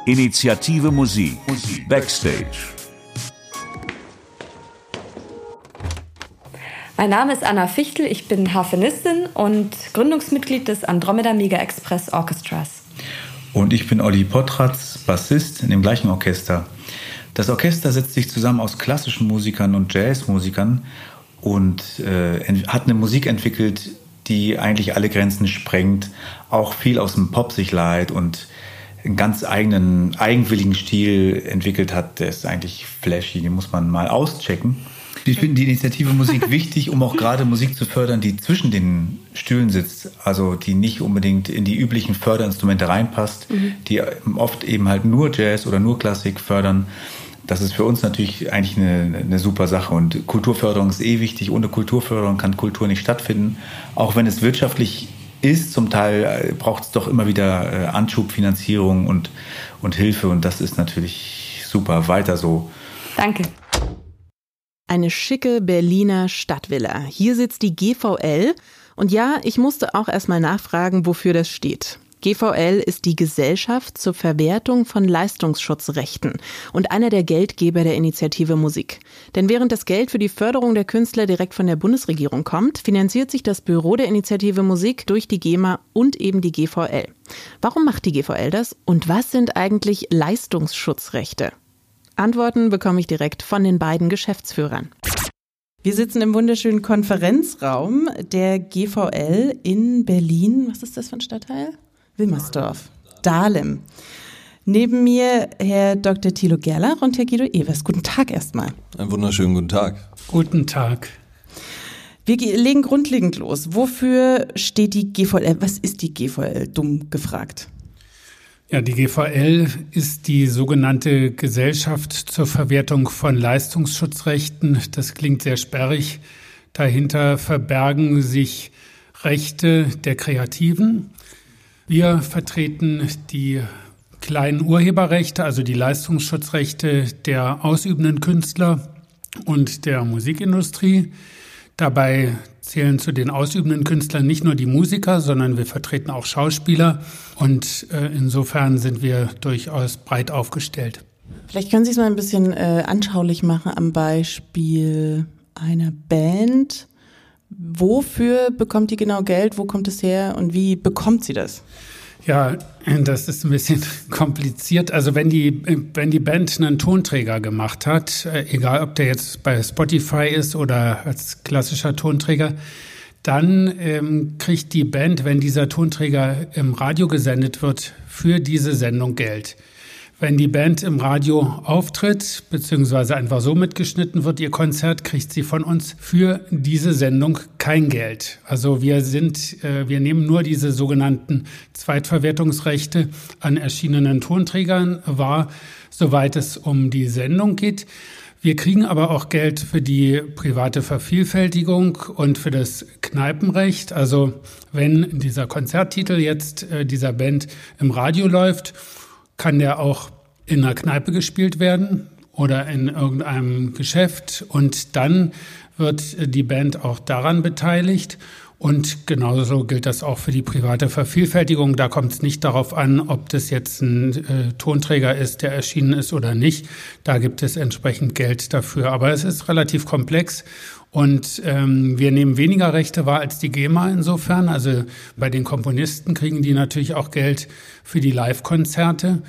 Initiative Musik. Backstage. Mein Name ist Anna Fichtel, ich bin Harfenistin und Gründungsmitglied des Andromeda Mega Express Orchestras. Und ich bin Olli Potratz, Bassist in dem gleichen Orchester. Das Orchester setzt sich zusammen aus klassischen Musikern und Jazzmusikern und äh, hat eine Musik entwickelt, die eigentlich alle Grenzen sprengt, auch viel aus dem Pop sich leiht und einen ganz eigenen, eigenwilligen Stil entwickelt hat, der ist eigentlich flashy, den muss man mal auschecken. Ich finde die Initiative Musik wichtig, um auch gerade Musik zu fördern, die zwischen den Stühlen sitzt, also die nicht unbedingt in die üblichen Förderinstrumente reinpasst, mhm. die oft eben halt nur Jazz oder nur Klassik fördern. Das ist für uns natürlich eigentlich eine, eine super Sache und Kulturförderung ist eh wichtig. Ohne Kulturförderung kann Kultur nicht stattfinden, auch wenn es wirtschaftlich ist. Zum Teil äh, braucht es doch immer wieder äh, Anschubfinanzierung und, und Hilfe und das ist natürlich super. Weiter so. Danke. Eine schicke Berliner Stadtvilla. Hier sitzt die GVL. Und ja, ich musste auch erstmal nachfragen, wofür das steht. GVL ist die Gesellschaft zur Verwertung von Leistungsschutzrechten und einer der Geldgeber der Initiative Musik. Denn während das Geld für die Förderung der Künstler direkt von der Bundesregierung kommt, finanziert sich das Büro der Initiative Musik durch die GEMA und eben die GVL. Warum macht die GVL das und was sind eigentlich Leistungsschutzrechte? Antworten bekomme ich direkt von den beiden Geschäftsführern. Wir sitzen im wunderschönen Konferenzraum der GVL in Berlin. Was ist das für ein Stadtteil? Wilmersdorf, Dahlem. Neben mir Herr Dr. Thilo Gerlach und Herr Guido Evers. Guten Tag erstmal. Einen wunderschönen guten Tag. Guten Tag. Wir legen grundlegend los. Wofür steht die GVL? Was ist die GVL? Dumm gefragt. Ja, die GVL ist die sogenannte Gesellschaft zur Verwertung von Leistungsschutzrechten. Das klingt sehr sperrig. Dahinter verbergen sich Rechte der Kreativen, Wir vertreten die kleinen Urheberrechte, also die Leistungsschutzrechte der ausübenden Künstler und der Musikindustrie. Dabei zählen zu den ausübenden Künstlern nicht nur die Musiker, sondern wir vertreten auch Schauspieler und äh, insofern sind wir durchaus breit aufgestellt. Vielleicht können Sie es mal ein bisschen äh, anschaulich machen am Beispiel einer Band. Wofür bekommt die genau Geld? Wo kommt es her und wie bekommt sie das? Ja, das ist ein bisschen *laughs* kompliziert. Also wenn die, wenn die Band einen Tonträger gemacht hat, äh, egal ob der jetzt bei Spotify ist oder als klassischer Tonträger, dann ähm, kriegt die Band, wenn dieser Tonträger im Radio gesendet wird, für diese Sendung Geld. Wenn die Band im Radio auftritt, beziehungsweise einfach so mitgeschnitten wird, ihr Konzert, kriegt sie von uns für diese Sendung kein Geld. Also wir sind, äh, wir nehmen nur diese sogenannten Zweitverwertungsrechte an erschienenen Tonträgern wahr, soweit es um die Sendung geht. Wir kriegen aber auch Geld für die private Vervielfältigung und für das Kneipenrecht. Also wenn dieser Konzerttitel jetzt äh, dieser Band im Radio läuft, kann der auch in einer Kneipe gespielt werden oder in irgendeinem Geschäft und dann wird die Band auch daran beteiligt. Und genauso gilt das auch für die private Vervielfältigung. Da kommt es nicht darauf an, ob das jetzt ein äh, Tonträger ist, der erschienen ist oder nicht. Da gibt es entsprechend Geld dafür. Aber es ist relativ komplex und ähm, wir nehmen weniger Rechte wahr als die GEMA insofern. Also bei den Komponisten kriegen die natürlich auch Geld für die Live-Konzerte.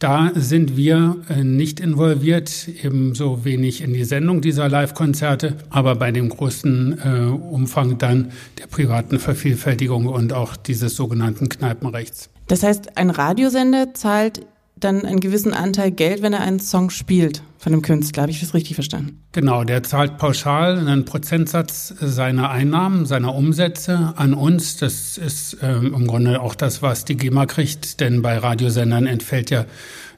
Da sind wir äh, nicht involviert, ebenso wenig in die Sendung dieser Live-Konzerte, aber bei dem großen äh, Umfang dann der privaten Vervielfältigung und auch dieses sogenannten Kneipenrechts. Das heißt, ein Radiosender zahlt dann einen gewissen Anteil Geld, wenn er einen Song spielt von dem Künstler. Habe ich das richtig verstanden? Genau, der zahlt pauschal einen Prozentsatz seiner Einnahmen, seiner Umsätze an uns. Das ist ähm, im Grunde auch das, was die GEMA kriegt, denn bei Radiosendern entfällt ja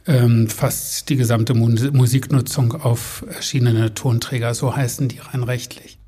ähm, fast die gesamte Musiknutzung auf erschienene Tonträger, so heißen die rein rechtlich.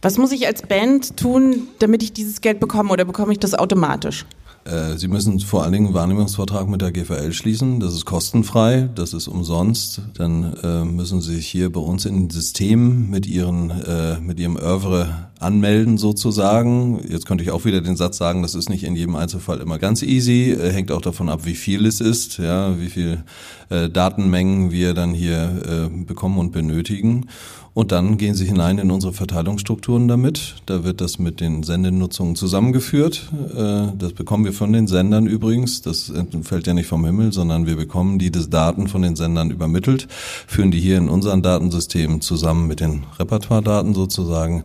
Was muss ich als Band tun, damit ich dieses Geld bekomme oder bekomme ich das automatisch? Äh, Sie müssen vor allen Dingen einen Wahrnehmungsvertrag mit der GVL schließen. Das ist kostenfrei, das ist umsonst. Dann äh, müssen Sie sich hier bei uns in den System mit Ihren, äh, mit Ihrem Oeuvre anmelden sozusagen. Jetzt könnte ich auch wieder den Satz sagen, das ist nicht in jedem Einzelfall immer ganz easy. Äh, hängt auch davon ab, wie viel es ist, ja, wie viel äh, Datenmengen wir dann hier bekommen und benötigen. Und dann gehen Sie hinein in unsere Verteilungsstrukturen damit. Da wird das mit den Sendenutzungen zusammengeführt. Äh, das bekommen wir von den Sendern übrigens. Das fällt ja nicht vom Himmel, sondern wir bekommen die Daten von den Sendern übermittelt, führen die hier in unseren Datensystemen zusammen mit den Repertoiredaten sozusagen.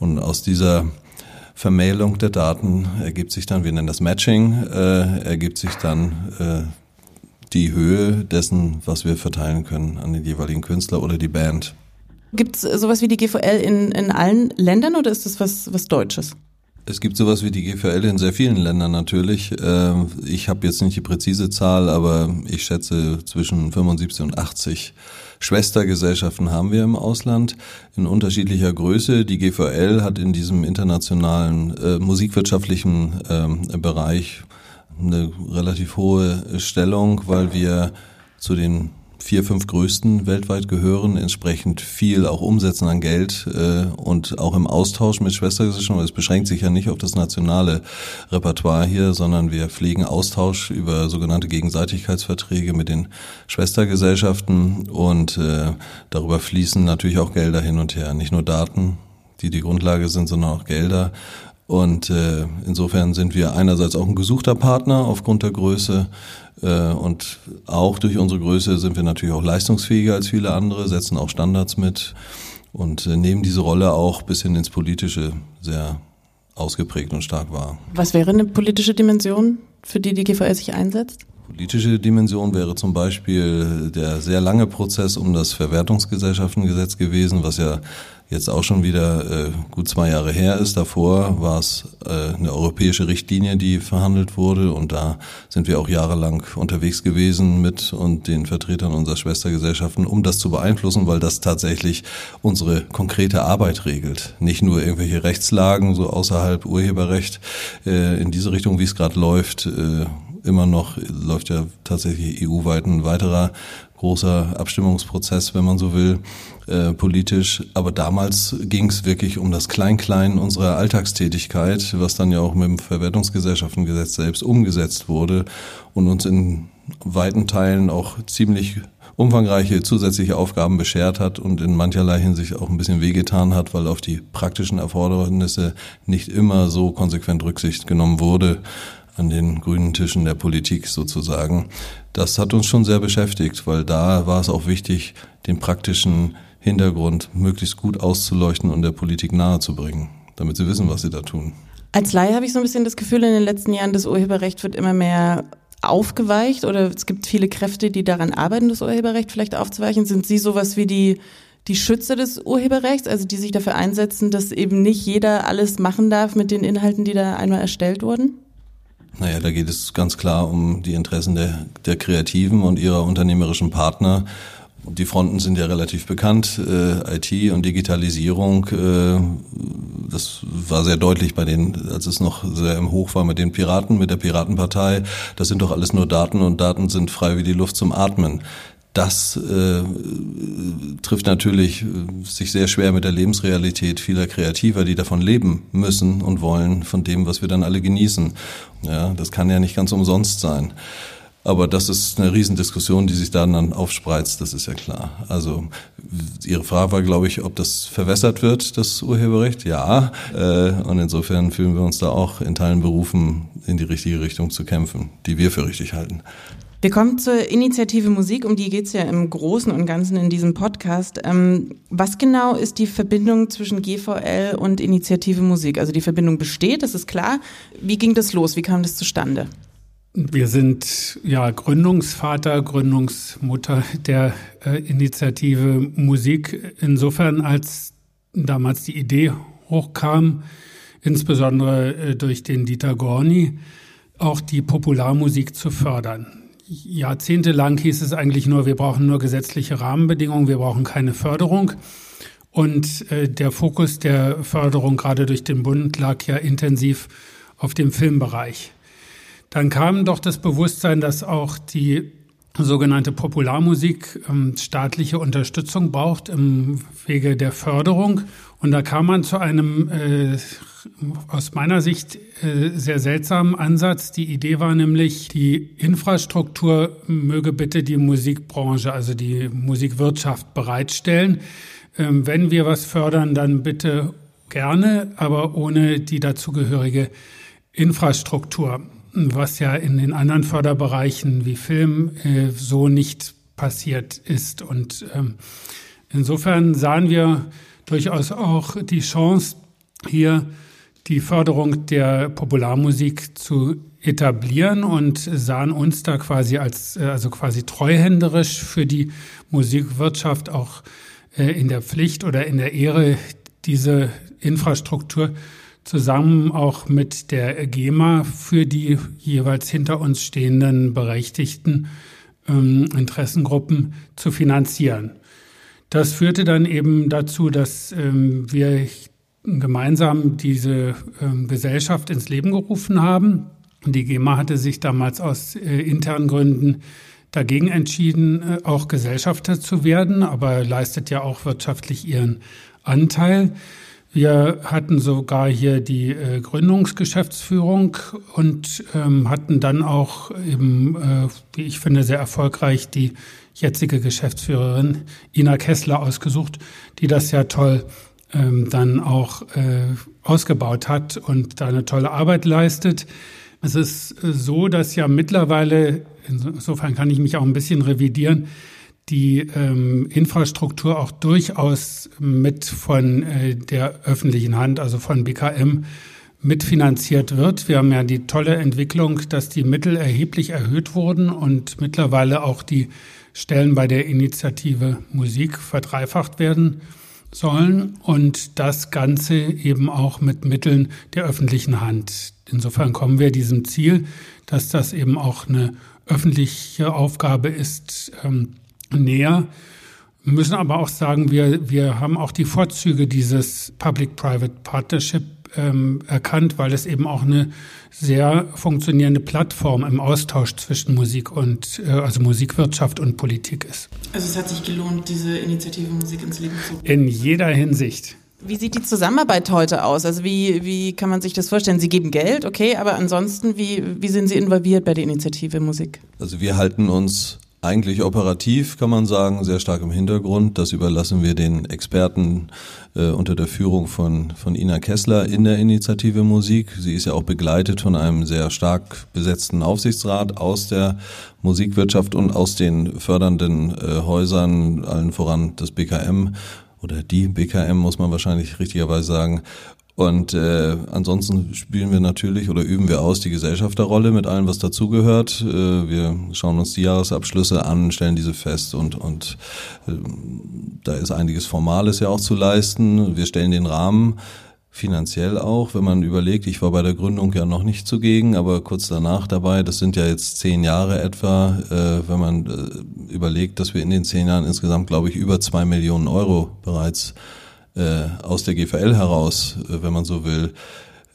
Und aus dieser Vermählung der Daten ergibt sich dann, wir nennen das Matching, äh, ergibt sich dann äh, die Höhe dessen, was wir verteilen können an den jeweiligen Künstler oder die Band. Gibt es sowas wie die GVL in, in allen Ländern oder ist das was, was Deutsches? Es gibt sowas wie die GVL in sehr vielen Ländern natürlich. Ähm, ich habe jetzt nicht die präzise Zahl, aber ich schätze zwischen 75 und 80 Schwestergesellschaften haben wir im Ausland in unterschiedlicher Größe. Die GVL hat in diesem internationalen äh, musikwirtschaftlichen äh, Bereich eine relativ hohe Stellung, weil wir zu den vier, fünf größten weltweit gehören, entsprechend viel auch umsetzen an Geld äh, und auch im Austausch mit Schwestergesellschaften. Es beschränkt sich ja nicht auf das nationale Repertoire hier, sondern wir pflegen Austausch über sogenannte Gegenseitigkeitsverträge mit den Schwestergesellschaften und äh, darüber fließen natürlich auch Gelder hin und her. Nicht nur Daten, die die Grundlage sind, sondern auch Gelder. Und äh, insofern sind wir einerseits auch ein gesuchter Partner aufgrund der Größe äh, und auch durch unsere Größe sind wir natürlich auch leistungsfähiger als viele andere, setzen auch Standards mit und äh, nehmen diese Rolle auch bis hin ins Politische sehr ausgeprägt und stark wahr. Was wäre eine politische Dimension, für die die GVL sich einsetzt? Politische Dimension wäre zum Beispiel der sehr lange Prozess um das Verwertungsgesellschaftengesetz gewesen, was ja jetzt auch schon wieder äh, gut zwei Jahre her ist. Davor war es äh, eine europäische Richtlinie, die verhandelt wurde und da sind wir auch jahrelang unterwegs gewesen mit und den Vertretern unserer Schwestergesellschaften, um das zu beeinflussen, weil das tatsächlich unsere konkrete Arbeit regelt. Nicht nur irgendwelche Rechtslagen so außerhalb Urheberrecht äh, in diese Richtung, wie es gerade läuft. Äh, immer noch läuft ja tatsächlich EU-weit ein weiterer großer Abstimmungsprozess, wenn man so will, äh, politisch. Aber damals ging es wirklich um das Klein-Klein unserer Alltagstätigkeit, was dann ja auch mit dem Verwertungsgesellschaftengesetz selbst umgesetzt wurde und uns in weiten Teilen auch ziemlich umfangreiche zusätzliche Aufgaben beschert hat und in mancherlei Hinsicht auch ein bisschen wehgetan hat, weil auf die praktischen Erfordernisse nicht immer so konsequent Rücksicht genommen wurde an den grünen Tischen der Politik sozusagen. Das hat uns schon sehr beschäftigt, weil da war es auch wichtig, den praktischen Hintergrund möglichst gut auszuleuchten und der Politik nahezubringen, damit sie wissen, was sie da tun. Als Laie habe ich so ein bisschen das Gefühl, in den letzten Jahren, das Urheberrecht wird immer mehr aufgeweicht oder es gibt viele Kräfte, die daran arbeiten, das Urheberrecht vielleicht aufzuweichen. Sind Sie sowas wie die, die Schützer des Urheberrechts, also die sich dafür einsetzen, dass eben nicht jeder alles machen darf mit den Inhalten, die da einmal erstellt wurden? Naja, da geht es ganz klar um die Interessen der, der Kreativen und ihrer unternehmerischen Partner. Die Fronten sind ja relativ bekannt, äh, IT und Digitalisierung. Äh, das war sehr deutlich bei den, als es noch sehr im Hoch war mit den Piraten, mit der Piratenpartei. Das sind doch alles nur Daten und Daten sind frei wie die Luft zum Atmen das äh, trifft natürlich äh, sich sehr schwer mit der Lebensrealität vieler Kreativer, die davon leben müssen und wollen, von dem, was wir dann alle genießen. Ja, das kann ja nicht ganz umsonst sein. Aber das ist eine Riesendiskussion, die sich dann, dann aufspreizt, das ist ja klar. Also Ihre Frage war, glaube ich, ob das verwässert wird, das Urheberrecht. Ja. Äh, und insofern fühlen wir uns da auch in Teilen berufen, in die richtige Richtung zu kämpfen, die wir für richtig halten. Wir kommen zur Initiative Musik, um die geht es ja im Großen und Ganzen in diesem Podcast. Ähm, was genau ist die Verbindung zwischen GVL und Initiative Musik? Also die Verbindung besteht, das ist klar. Wie ging das los? Wie kam das zustande? Wir sind ja Gründungsvater, Gründungsmutter der äh, Initiative Musik. Insofern, als damals die Idee hochkam, insbesondere äh, durch den Dieter Gorni, auch die Popularmusik zu fördern. Jahrzehntelang hieß es eigentlich nur, wir brauchen nur gesetzliche Rahmenbedingungen, wir brauchen keine Förderung. Und äh, der Fokus der Förderung gerade durch den Bund lag ja intensiv auf dem Filmbereich. Dann kam doch das Bewusstsein, dass auch die sogenannte Popularmusik ähm, staatliche Unterstützung braucht im Wege der Förderung. Und da kam man zu einem äh, aus meiner Sicht äh, sehr seltsamen Ansatz. Die Idee war nämlich, die Infrastruktur möge bitte die Musikbranche, also die Musikwirtschaft bereitstellen. Ähm, wenn wir was fördern, dann bitte gerne, aber ohne die dazugehörige Infrastruktur, was ja in den anderen Förderbereichen wie Film äh, so nicht passiert ist. Und ähm, insofern sahen wir durchaus auch die Chance, hier die Förderung der Popularmusik zu etablieren und sahen uns da quasi als, äh, also quasi treuhänderisch für die Musikwirtschaft auch äh, in der Pflicht oder in der Ehre, diese Infrastruktur zusammen auch mit der GEMA für die jeweils hinter uns stehenden berechtigten ähm, Interessengruppen zu finanzieren. Das führte dann eben dazu, dass ähm, wir gemeinsam diese äh, Gesellschaft ins Leben gerufen haben. Die GEMA hatte sich damals aus äh, internen Gründen dagegen entschieden, äh, auch Gesellschafter zu werden, aber leistet ja auch wirtschaftlich ihren Anteil. Wir hatten sogar hier die äh, Gründungsgeschäftsführung und ähm, hatten dann auch eben, äh, wie ich finde, sehr erfolgreich die jetzige Geschäftsführerin Ina Kessler ausgesucht, die das ja toll ähm, dann auch äh, ausgebaut hat und da eine tolle Arbeit leistet. Es ist äh, so, dass ja mittlerweile, insofern kann ich mich auch ein bisschen revidieren, die ähm, Infrastruktur auch durchaus mit von äh, der öffentlichen Hand, also von BKM, mitfinanziert wird. Wir haben ja die tolle Entwicklung, dass die Mittel erheblich erhöht wurden und mittlerweile auch die Stellen bei der Initiative Musik verdreifacht werden sollen und das Ganze eben auch mit Mitteln der öffentlichen Hand. Insofern kommen wir diesem Ziel, dass das eben auch eine öffentliche Aufgabe ist, ähm, näher. Wir müssen aber auch sagen, wir, wir haben auch die Vorzüge dieses Public-Private Partnership ähm, erkannt, weil es eben auch eine sehr funktionierende Plattform im Austausch zwischen Musik und äh, also Musikwirtschaft und Politik ist. Also es hat sich gelohnt, diese Initiative Musik ins Leben zu rufen. In jeder Hinsicht. Wie sieht die Zusammenarbeit heute aus? Also wie, wie kann man sich das vorstellen? Sie geben Geld, okay, aber ansonsten, wie, wie sind Sie involviert bei der Initiative Musik? Also wir halten uns eigentlich operativ, kann man sagen, sehr stark im Hintergrund. Das überlassen wir den Experten äh, unter der Führung von, von Ina Kessler in der Initiative Musik. Sie ist ja auch begleitet von einem sehr stark besetzten Aufsichtsrat aus der Musikwirtschaft und aus den fördernden äh, Häusern, allen voran das BKM oder die BKM muss man wahrscheinlich richtigerweise sagen und äh, ansonsten spielen wir natürlich oder üben wir aus die Gesellschafterrolle mit allem, was dazugehört. Äh, wir schauen uns die Jahresabschlüsse an, stellen diese fest und, und äh, da ist einiges Formales ja auch zu leisten. Wir stellen den Rahmen finanziell auch, wenn man überlegt, ich war bei der Gründung ja noch nicht zugegen, aber kurz danach dabei, das sind ja jetzt zehn Jahre etwa, äh, wenn man äh, überlegt, dass wir in den zehn Jahren insgesamt, glaube ich, über zwei Millionen Euro bereits aus der GVL heraus, äh, wenn man so will,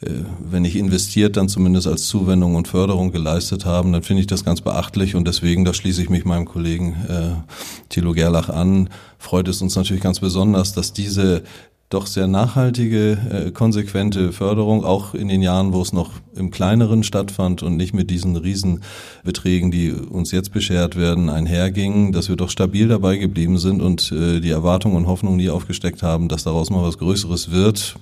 äh, wenn nicht investiert, dann zumindest als Zuwendung und Förderung geleistet haben, dann finde ich das ganz beachtlich und deswegen, da schließe ich mich meinem Kollegen äh, Thilo Gerlach an, freut es uns natürlich ganz besonders, dass diese doch sehr nachhaltige, äh, konsequente Förderung, auch in den Jahren, wo es noch im kleineren stattfand und nicht mit diesen Riesenbeträgen, die uns jetzt beschert werden, einherging, dass wir doch stabil dabei geblieben sind und äh, die Erwartungen und Hoffnungen nie aufgesteckt haben, dass daraus mal was Größeres wird,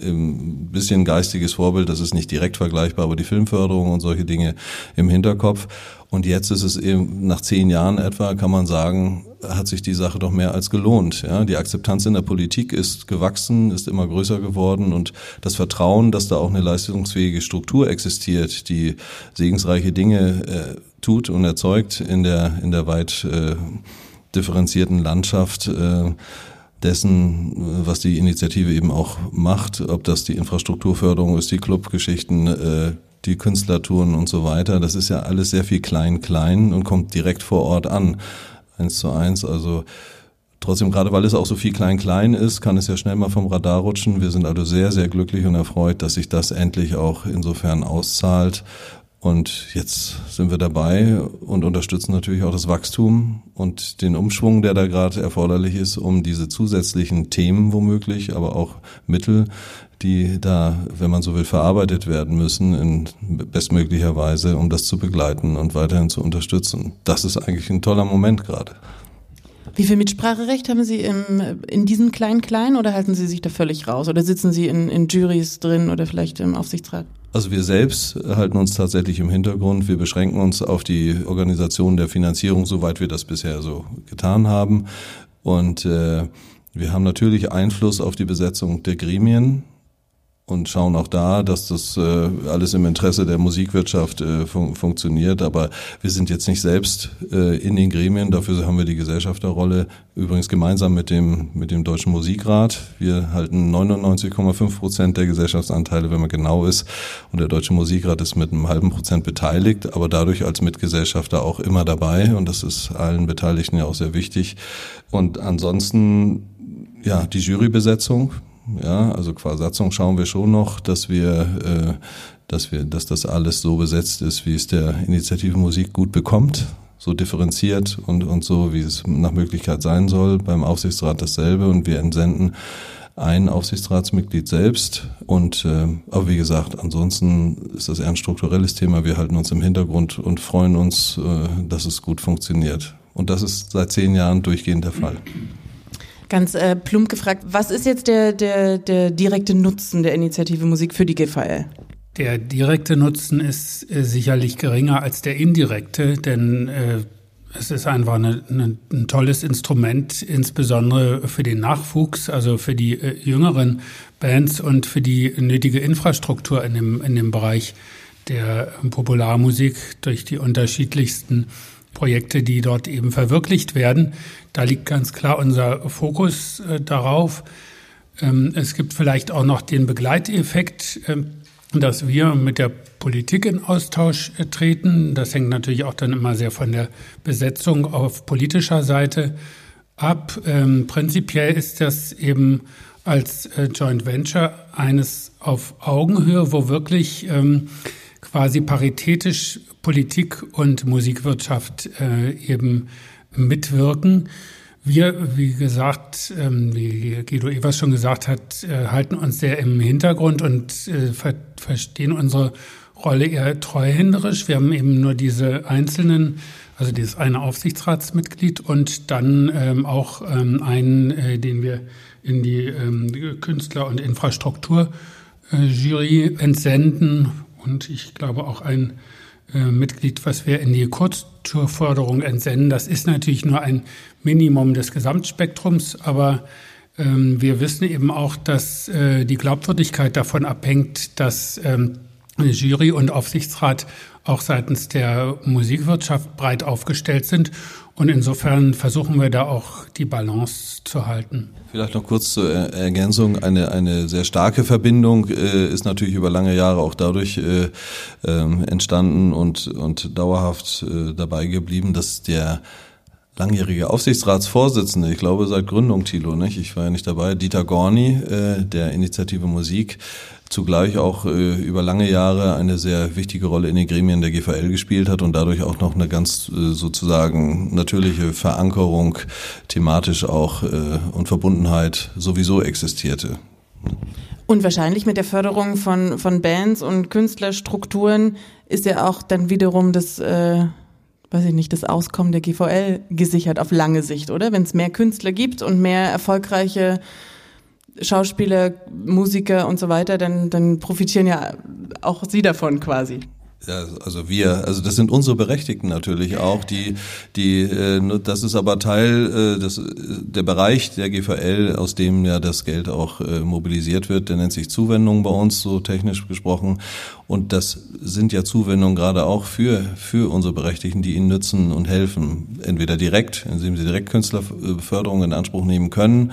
ein bisschen geistiges Vorbild, das ist nicht direkt vergleichbar, aber die Filmförderung und solche Dinge im Hinterkopf. Und jetzt ist es eben nach zehn Jahren etwa, kann man sagen, hat sich die Sache doch mehr als gelohnt. Ja, die Akzeptanz in der Politik ist gewachsen, ist immer größer geworden und das Vertrauen, dass da auch eine leistungsfähige Struktur existiert, die segensreiche Dinge äh, tut und erzeugt in der in der weit äh, differenzierten Landschaft. Äh, dessen, was die Initiative eben auch macht, ob das die Infrastrukturförderung ist, die Clubgeschichten, äh, die Künstlertouren und so weiter. Das ist ja alles sehr viel klein-klein und kommt direkt vor Ort an, eins zu eins. Also trotzdem, gerade weil es auch so viel klein-klein ist, kann es ja schnell mal vom Radar rutschen. Wir sind also sehr, sehr glücklich und erfreut, dass sich das endlich auch insofern auszahlt und jetzt sind wir dabei und unterstützen natürlich auch das Wachstum und den Umschwung, der da gerade erforderlich ist, um diese zusätzlichen Themen womöglich, aber auch Mittel, die da, wenn man so will, verarbeitet werden müssen, in bestmöglicher Weise, um das zu begleiten und weiterhin zu unterstützen. Das ist eigentlich ein toller Moment gerade. Wie viel Mitspracherecht haben Sie im, in diesem Klein-Klein oder halten Sie sich da völlig raus? Oder sitzen Sie in, in Juries drin oder vielleicht im Aufsichtsrat? Also wir selbst halten uns tatsächlich im Hintergrund. Wir beschränken uns auf die Organisation der Finanzierung, soweit wir das bisher so getan haben. Und äh, wir haben natürlich Einfluss auf die Besetzung der Gremien und schauen auch da, dass das äh, alles im Interesse der Musikwirtschaft äh, fun funktioniert. Aber wir sind jetzt nicht selbst äh, in den Gremien, dafür haben wir die Gesellschafterrolle, übrigens gemeinsam mit dem, mit dem Deutschen Musikrat. Wir halten 99,5 Prozent der Gesellschaftsanteile, wenn man genau ist. Und der Deutsche Musikrat ist mit einem halben Prozent beteiligt, aber dadurch als Mitgesellschafter auch immer dabei. Und das ist allen Beteiligten ja auch sehr wichtig. Und ansonsten, ja, die Jurybesetzung, ja, also qua Satzung schauen wir schon noch, dass wir, äh, dass wir, dass das alles so besetzt ist, wie es der Initiative Musik gut bekommt, so differenziert und, und so, wie es nach Möglichkeit sein soll. Beim Aufsichtsrat dasselbe und wir entsenden ein Aufsichtsratsmitglied selbst. Und äh, aber wie gesagt, ansonsten ist das eher ein strukturelles Thema. Wir halten uns im Hintergrund und freuen uns, äh, dass es gut funktioniert. Und das ist seit zehn Jahren durchgehend der Fall. Ganz äh, plump gefragt, was ist jetzt der, der, der direkte Nutzen der Initiative Musik für die GVL? Der direkte Nutzen ist äh, sicherlich geringer als der indirekte, denn äh, Es ist einfach eine, eine, ein tolles Instrument, insbesondere für den Nachwuchs, also für die äh, jüngeren Bands und für die nötige Infrastruktur in dem, in dem Bereich der Popularmusik durch die unterschiedlichsten Projekte, die dort eben verwirklicht werden. Da liegt ganz klar unser Fokus äh, darauf. Ähm, es gibt vielleicht auch noch den Begleiteffekt, äh, dass wir mit der Politik in Austausch äh, treten. Das hängt natürlich auch dann immer sehr von der Besetzung auf politischer Seite ab. Ähm, prinzipiell ist das eben als äh, Joint Venture eines auf Augenhöhe, wo wirklich ähm, quasi paritätisch Politik und Musikwirtschaft äh, eben mitwirken. Wir, wie gesagt, ähm, wie Guido Evers schon gesagt hat, äh, halten uns sehr im Hintergrund und äh, ver verstehen unsere Rolle eher treuhänderisch. Wir haben eben nur diese einzelnen, also dieses eine Aufsichtsratsmitglied und dann ähm, auch ähm, einen, äh, den wir in die ähm, Künstler- und Infrastrukturjury entsenden und ich glaube auch ein äh, Mitglied, was wir in die Kurztourförderung entsenden. Das ist natürlich nur ein Minimum des Gesamtspektrums, aber ähm, wir wissen eben auch, dass äh, die Glaubwürdigkeit davon abhängt, dass ähm, Jury und Aufsichtsrat auch seitens der Musikwirtschaft breit aufgestellt sind. Und insofern versuchen wir da auch die Balance zu halten. Vielleicht noch kurz zur Ergänzung. Eine, eine sehr starke Verbindung äh, ist natürlich über lange Jahre auch dadurch äh, äh, entstanden und, und dauerhaft äh, dabei geblieben, dass der langjährige Aufsichtsratsvorsitzende, ich glaube seit Gründung Thilo, nicht? Ich war ja nicht dabei, Dieter Gorni, äh, der Initiative Musik, zugleich auch äh, über lange Jahre eine sehr wichtige Rolle in den Gremien der GVL gespielt hat und dadurch auch noch eine ganz äh, sozusagen natürliche Verankerung thematisch auch äh, und Verbundenheit sowieso existierte. Und wahrscheinlich mit der Förderung von, von Bands und Künstlerstrukturen ist ja auch dann wiederum das, äh, weiß ich nicht, das Auskommen der GVL gesichert auf lange Sicht, oder? Wenn es mehr Künstler gibt und mehr erfolgreiche Schauspieler, Musiker und so weiter, dann, dann profitieren ja auch sie davon quasi. Ja, also wir, also das sind unsere Berechtigten natürlich auch, die, die, äh, das ist aber Teil äh, des, der Bereich der GVL, aus dem ja das Geld auch äh, mobilisiert wird. Der nennt sich Zuwendung bei uns, so technisch gesprochen. Und das sind ja Zuwendungen gerade auch für, für unsere Berechtigten, die ihnen nützen und helfen. Entweder direkt, indem sie direkt Künstlerförderung in Anspruch nehmen können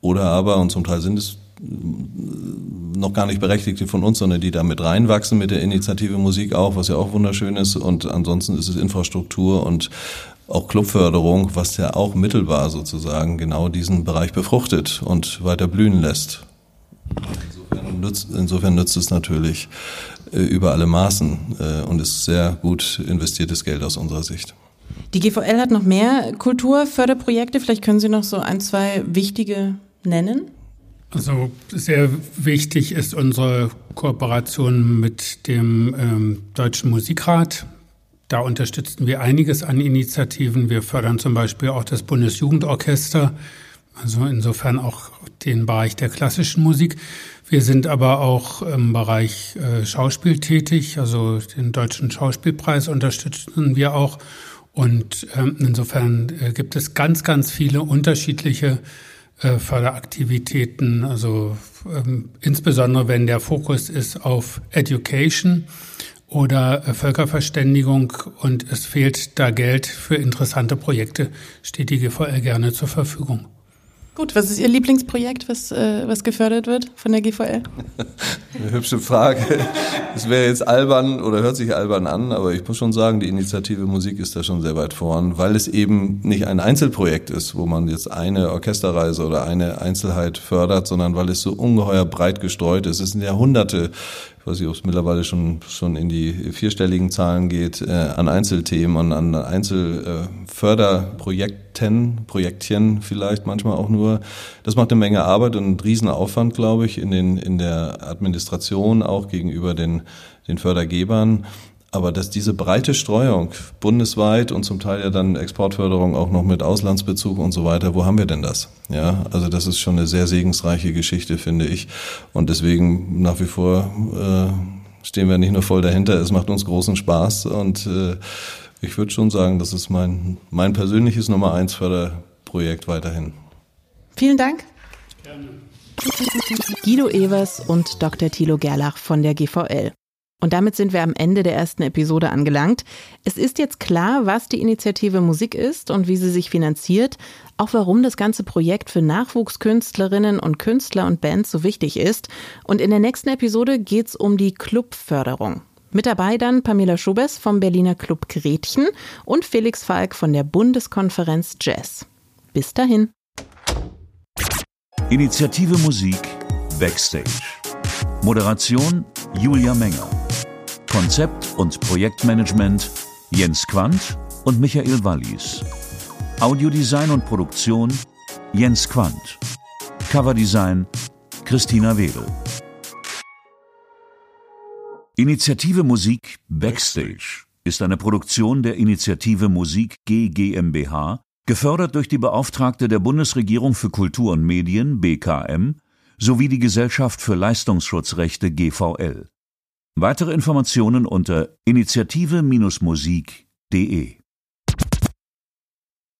oder aber, und zum Teil sind es noch gar nicht Berechtigte von uns, sondern die da mit reinwachsen mit der Initiative Musik auch, was ja auch wunderschön ist. Und ansonsten ist es Infrastruktur und auch Clubförderung, was ja auch mittelbar sozusagen genau diesen Bereich befruchtet und weiter blühen lässt. Insofern nützt, insofern nützt es natürlich äh, über alle Maßen äh, und ist sehr gut investiertes Geld aus unserer Sicht. Die GVL hat noch mehr Kulturförderprojekte. Vielleicht können Sie noch so ein, zwei wichtige nennen? Also sehr wichtig ist unsere Kooperation mit dem ähm, Deutschen Musikrat. Da unterstützen wir einiges an Initiativen. Wir fördern zum Beispiel auch das Bundesjugendorchester, also insofern auch den Bereich der klassischen Musik. Wir sind aber auch im Bereich äh, Schauspiel tätig, also den Deutschen Schauspielpreis unterstützen wir auch. Und ähm, insofern äh, gibt es ganz, ganz viele unterschiedliche äh, Förderaktivitäten, also ähm, insbesondere wenn der Fokus ist auf Education oder äh, Völkerverständigung und es fehlt da Geld für interessante Projekte, steht die GVL gerne zur Verfügung. Gut, was ist Ihr Lieblingsprojekt, was, äh, was gefördert wird von der GVL? *laughs* Eine hübsche Frage. Es wäre jetzt albern oder hört sich albern an, aber ich muss schon sagen, die Initiative Musik ist da schon sehr weit vorn, weil es eben nicht ein Einzelprojekt ist, wo man jetzt eine Orchesterreise oder eine Einzelheit fördert, sondern weil es so ungeheuer breit gestreut ist. Es sind Jahrhunderte ich weiß nicht, ob es mittlerweile schon, schon in die vierstelligen Zahlen geht, äh, an Einzelthemen und an Einzelförderprojekten, Projektchen vielleicht manchmal auch nur. Das macht eine Menge Arbeit und einen Riesenaufwand, glaube ich, in, den, in der Administration, auch gegenüber den, den Fördergebern. Aber dass diese breite Streuung bundesweit und zum Teil ja dann Exportförderung auch noch mit Auslandsbezug und so weiter, wo haben wir denn das? Ja, also das ist schon eine sehr segensreiche Geschichte, finde ich. Und deswegen nach wie vor äh, stehen wir nicht nur voll dahinter. Es macht uns großen Spaß und äh, Ich würde schon sagen, das ist mein, mein persönliches Nummer eins Förderprojekt weiterhin. Vielen Dank. Gerne. Guido Evers und Dr. Thilo Gerlach von der GVL. Und damit sind wir am Ende der ersten Episode angelangt. Es ist jetzt klar, was die Initiative Musik ist und wie sie sich finanziert, auch warum das ganze Projekt für Nachwuchskünstlerinnen und Künstler und Bands so wichtig ist. Und in der nächsten Episode geht's um die Clubförderung. Mit dabei dann Pamela Schubes vom Berliner Club Gretchen und Felix Falk von der Bundeskonferenz Jazz. Bis dahin. Initiative Musik Backstage. Moderation Julia Menger. Konzept und Projektmanagement Jens Quandt und Michael Wallis. Audiodesign und Produktion Jens Quandt. Coverdesign Christina Wedel. Initiative Musik Backstage ist eine Produktion der Initiative Musik G GmbH gefördert durch die Beauftragte der Bundesregierung für Kultur und Medien BKM sowie die Gesellschaft für Leistungsschutzrechte GVL. Weitere Informationen unter initiative-musik.de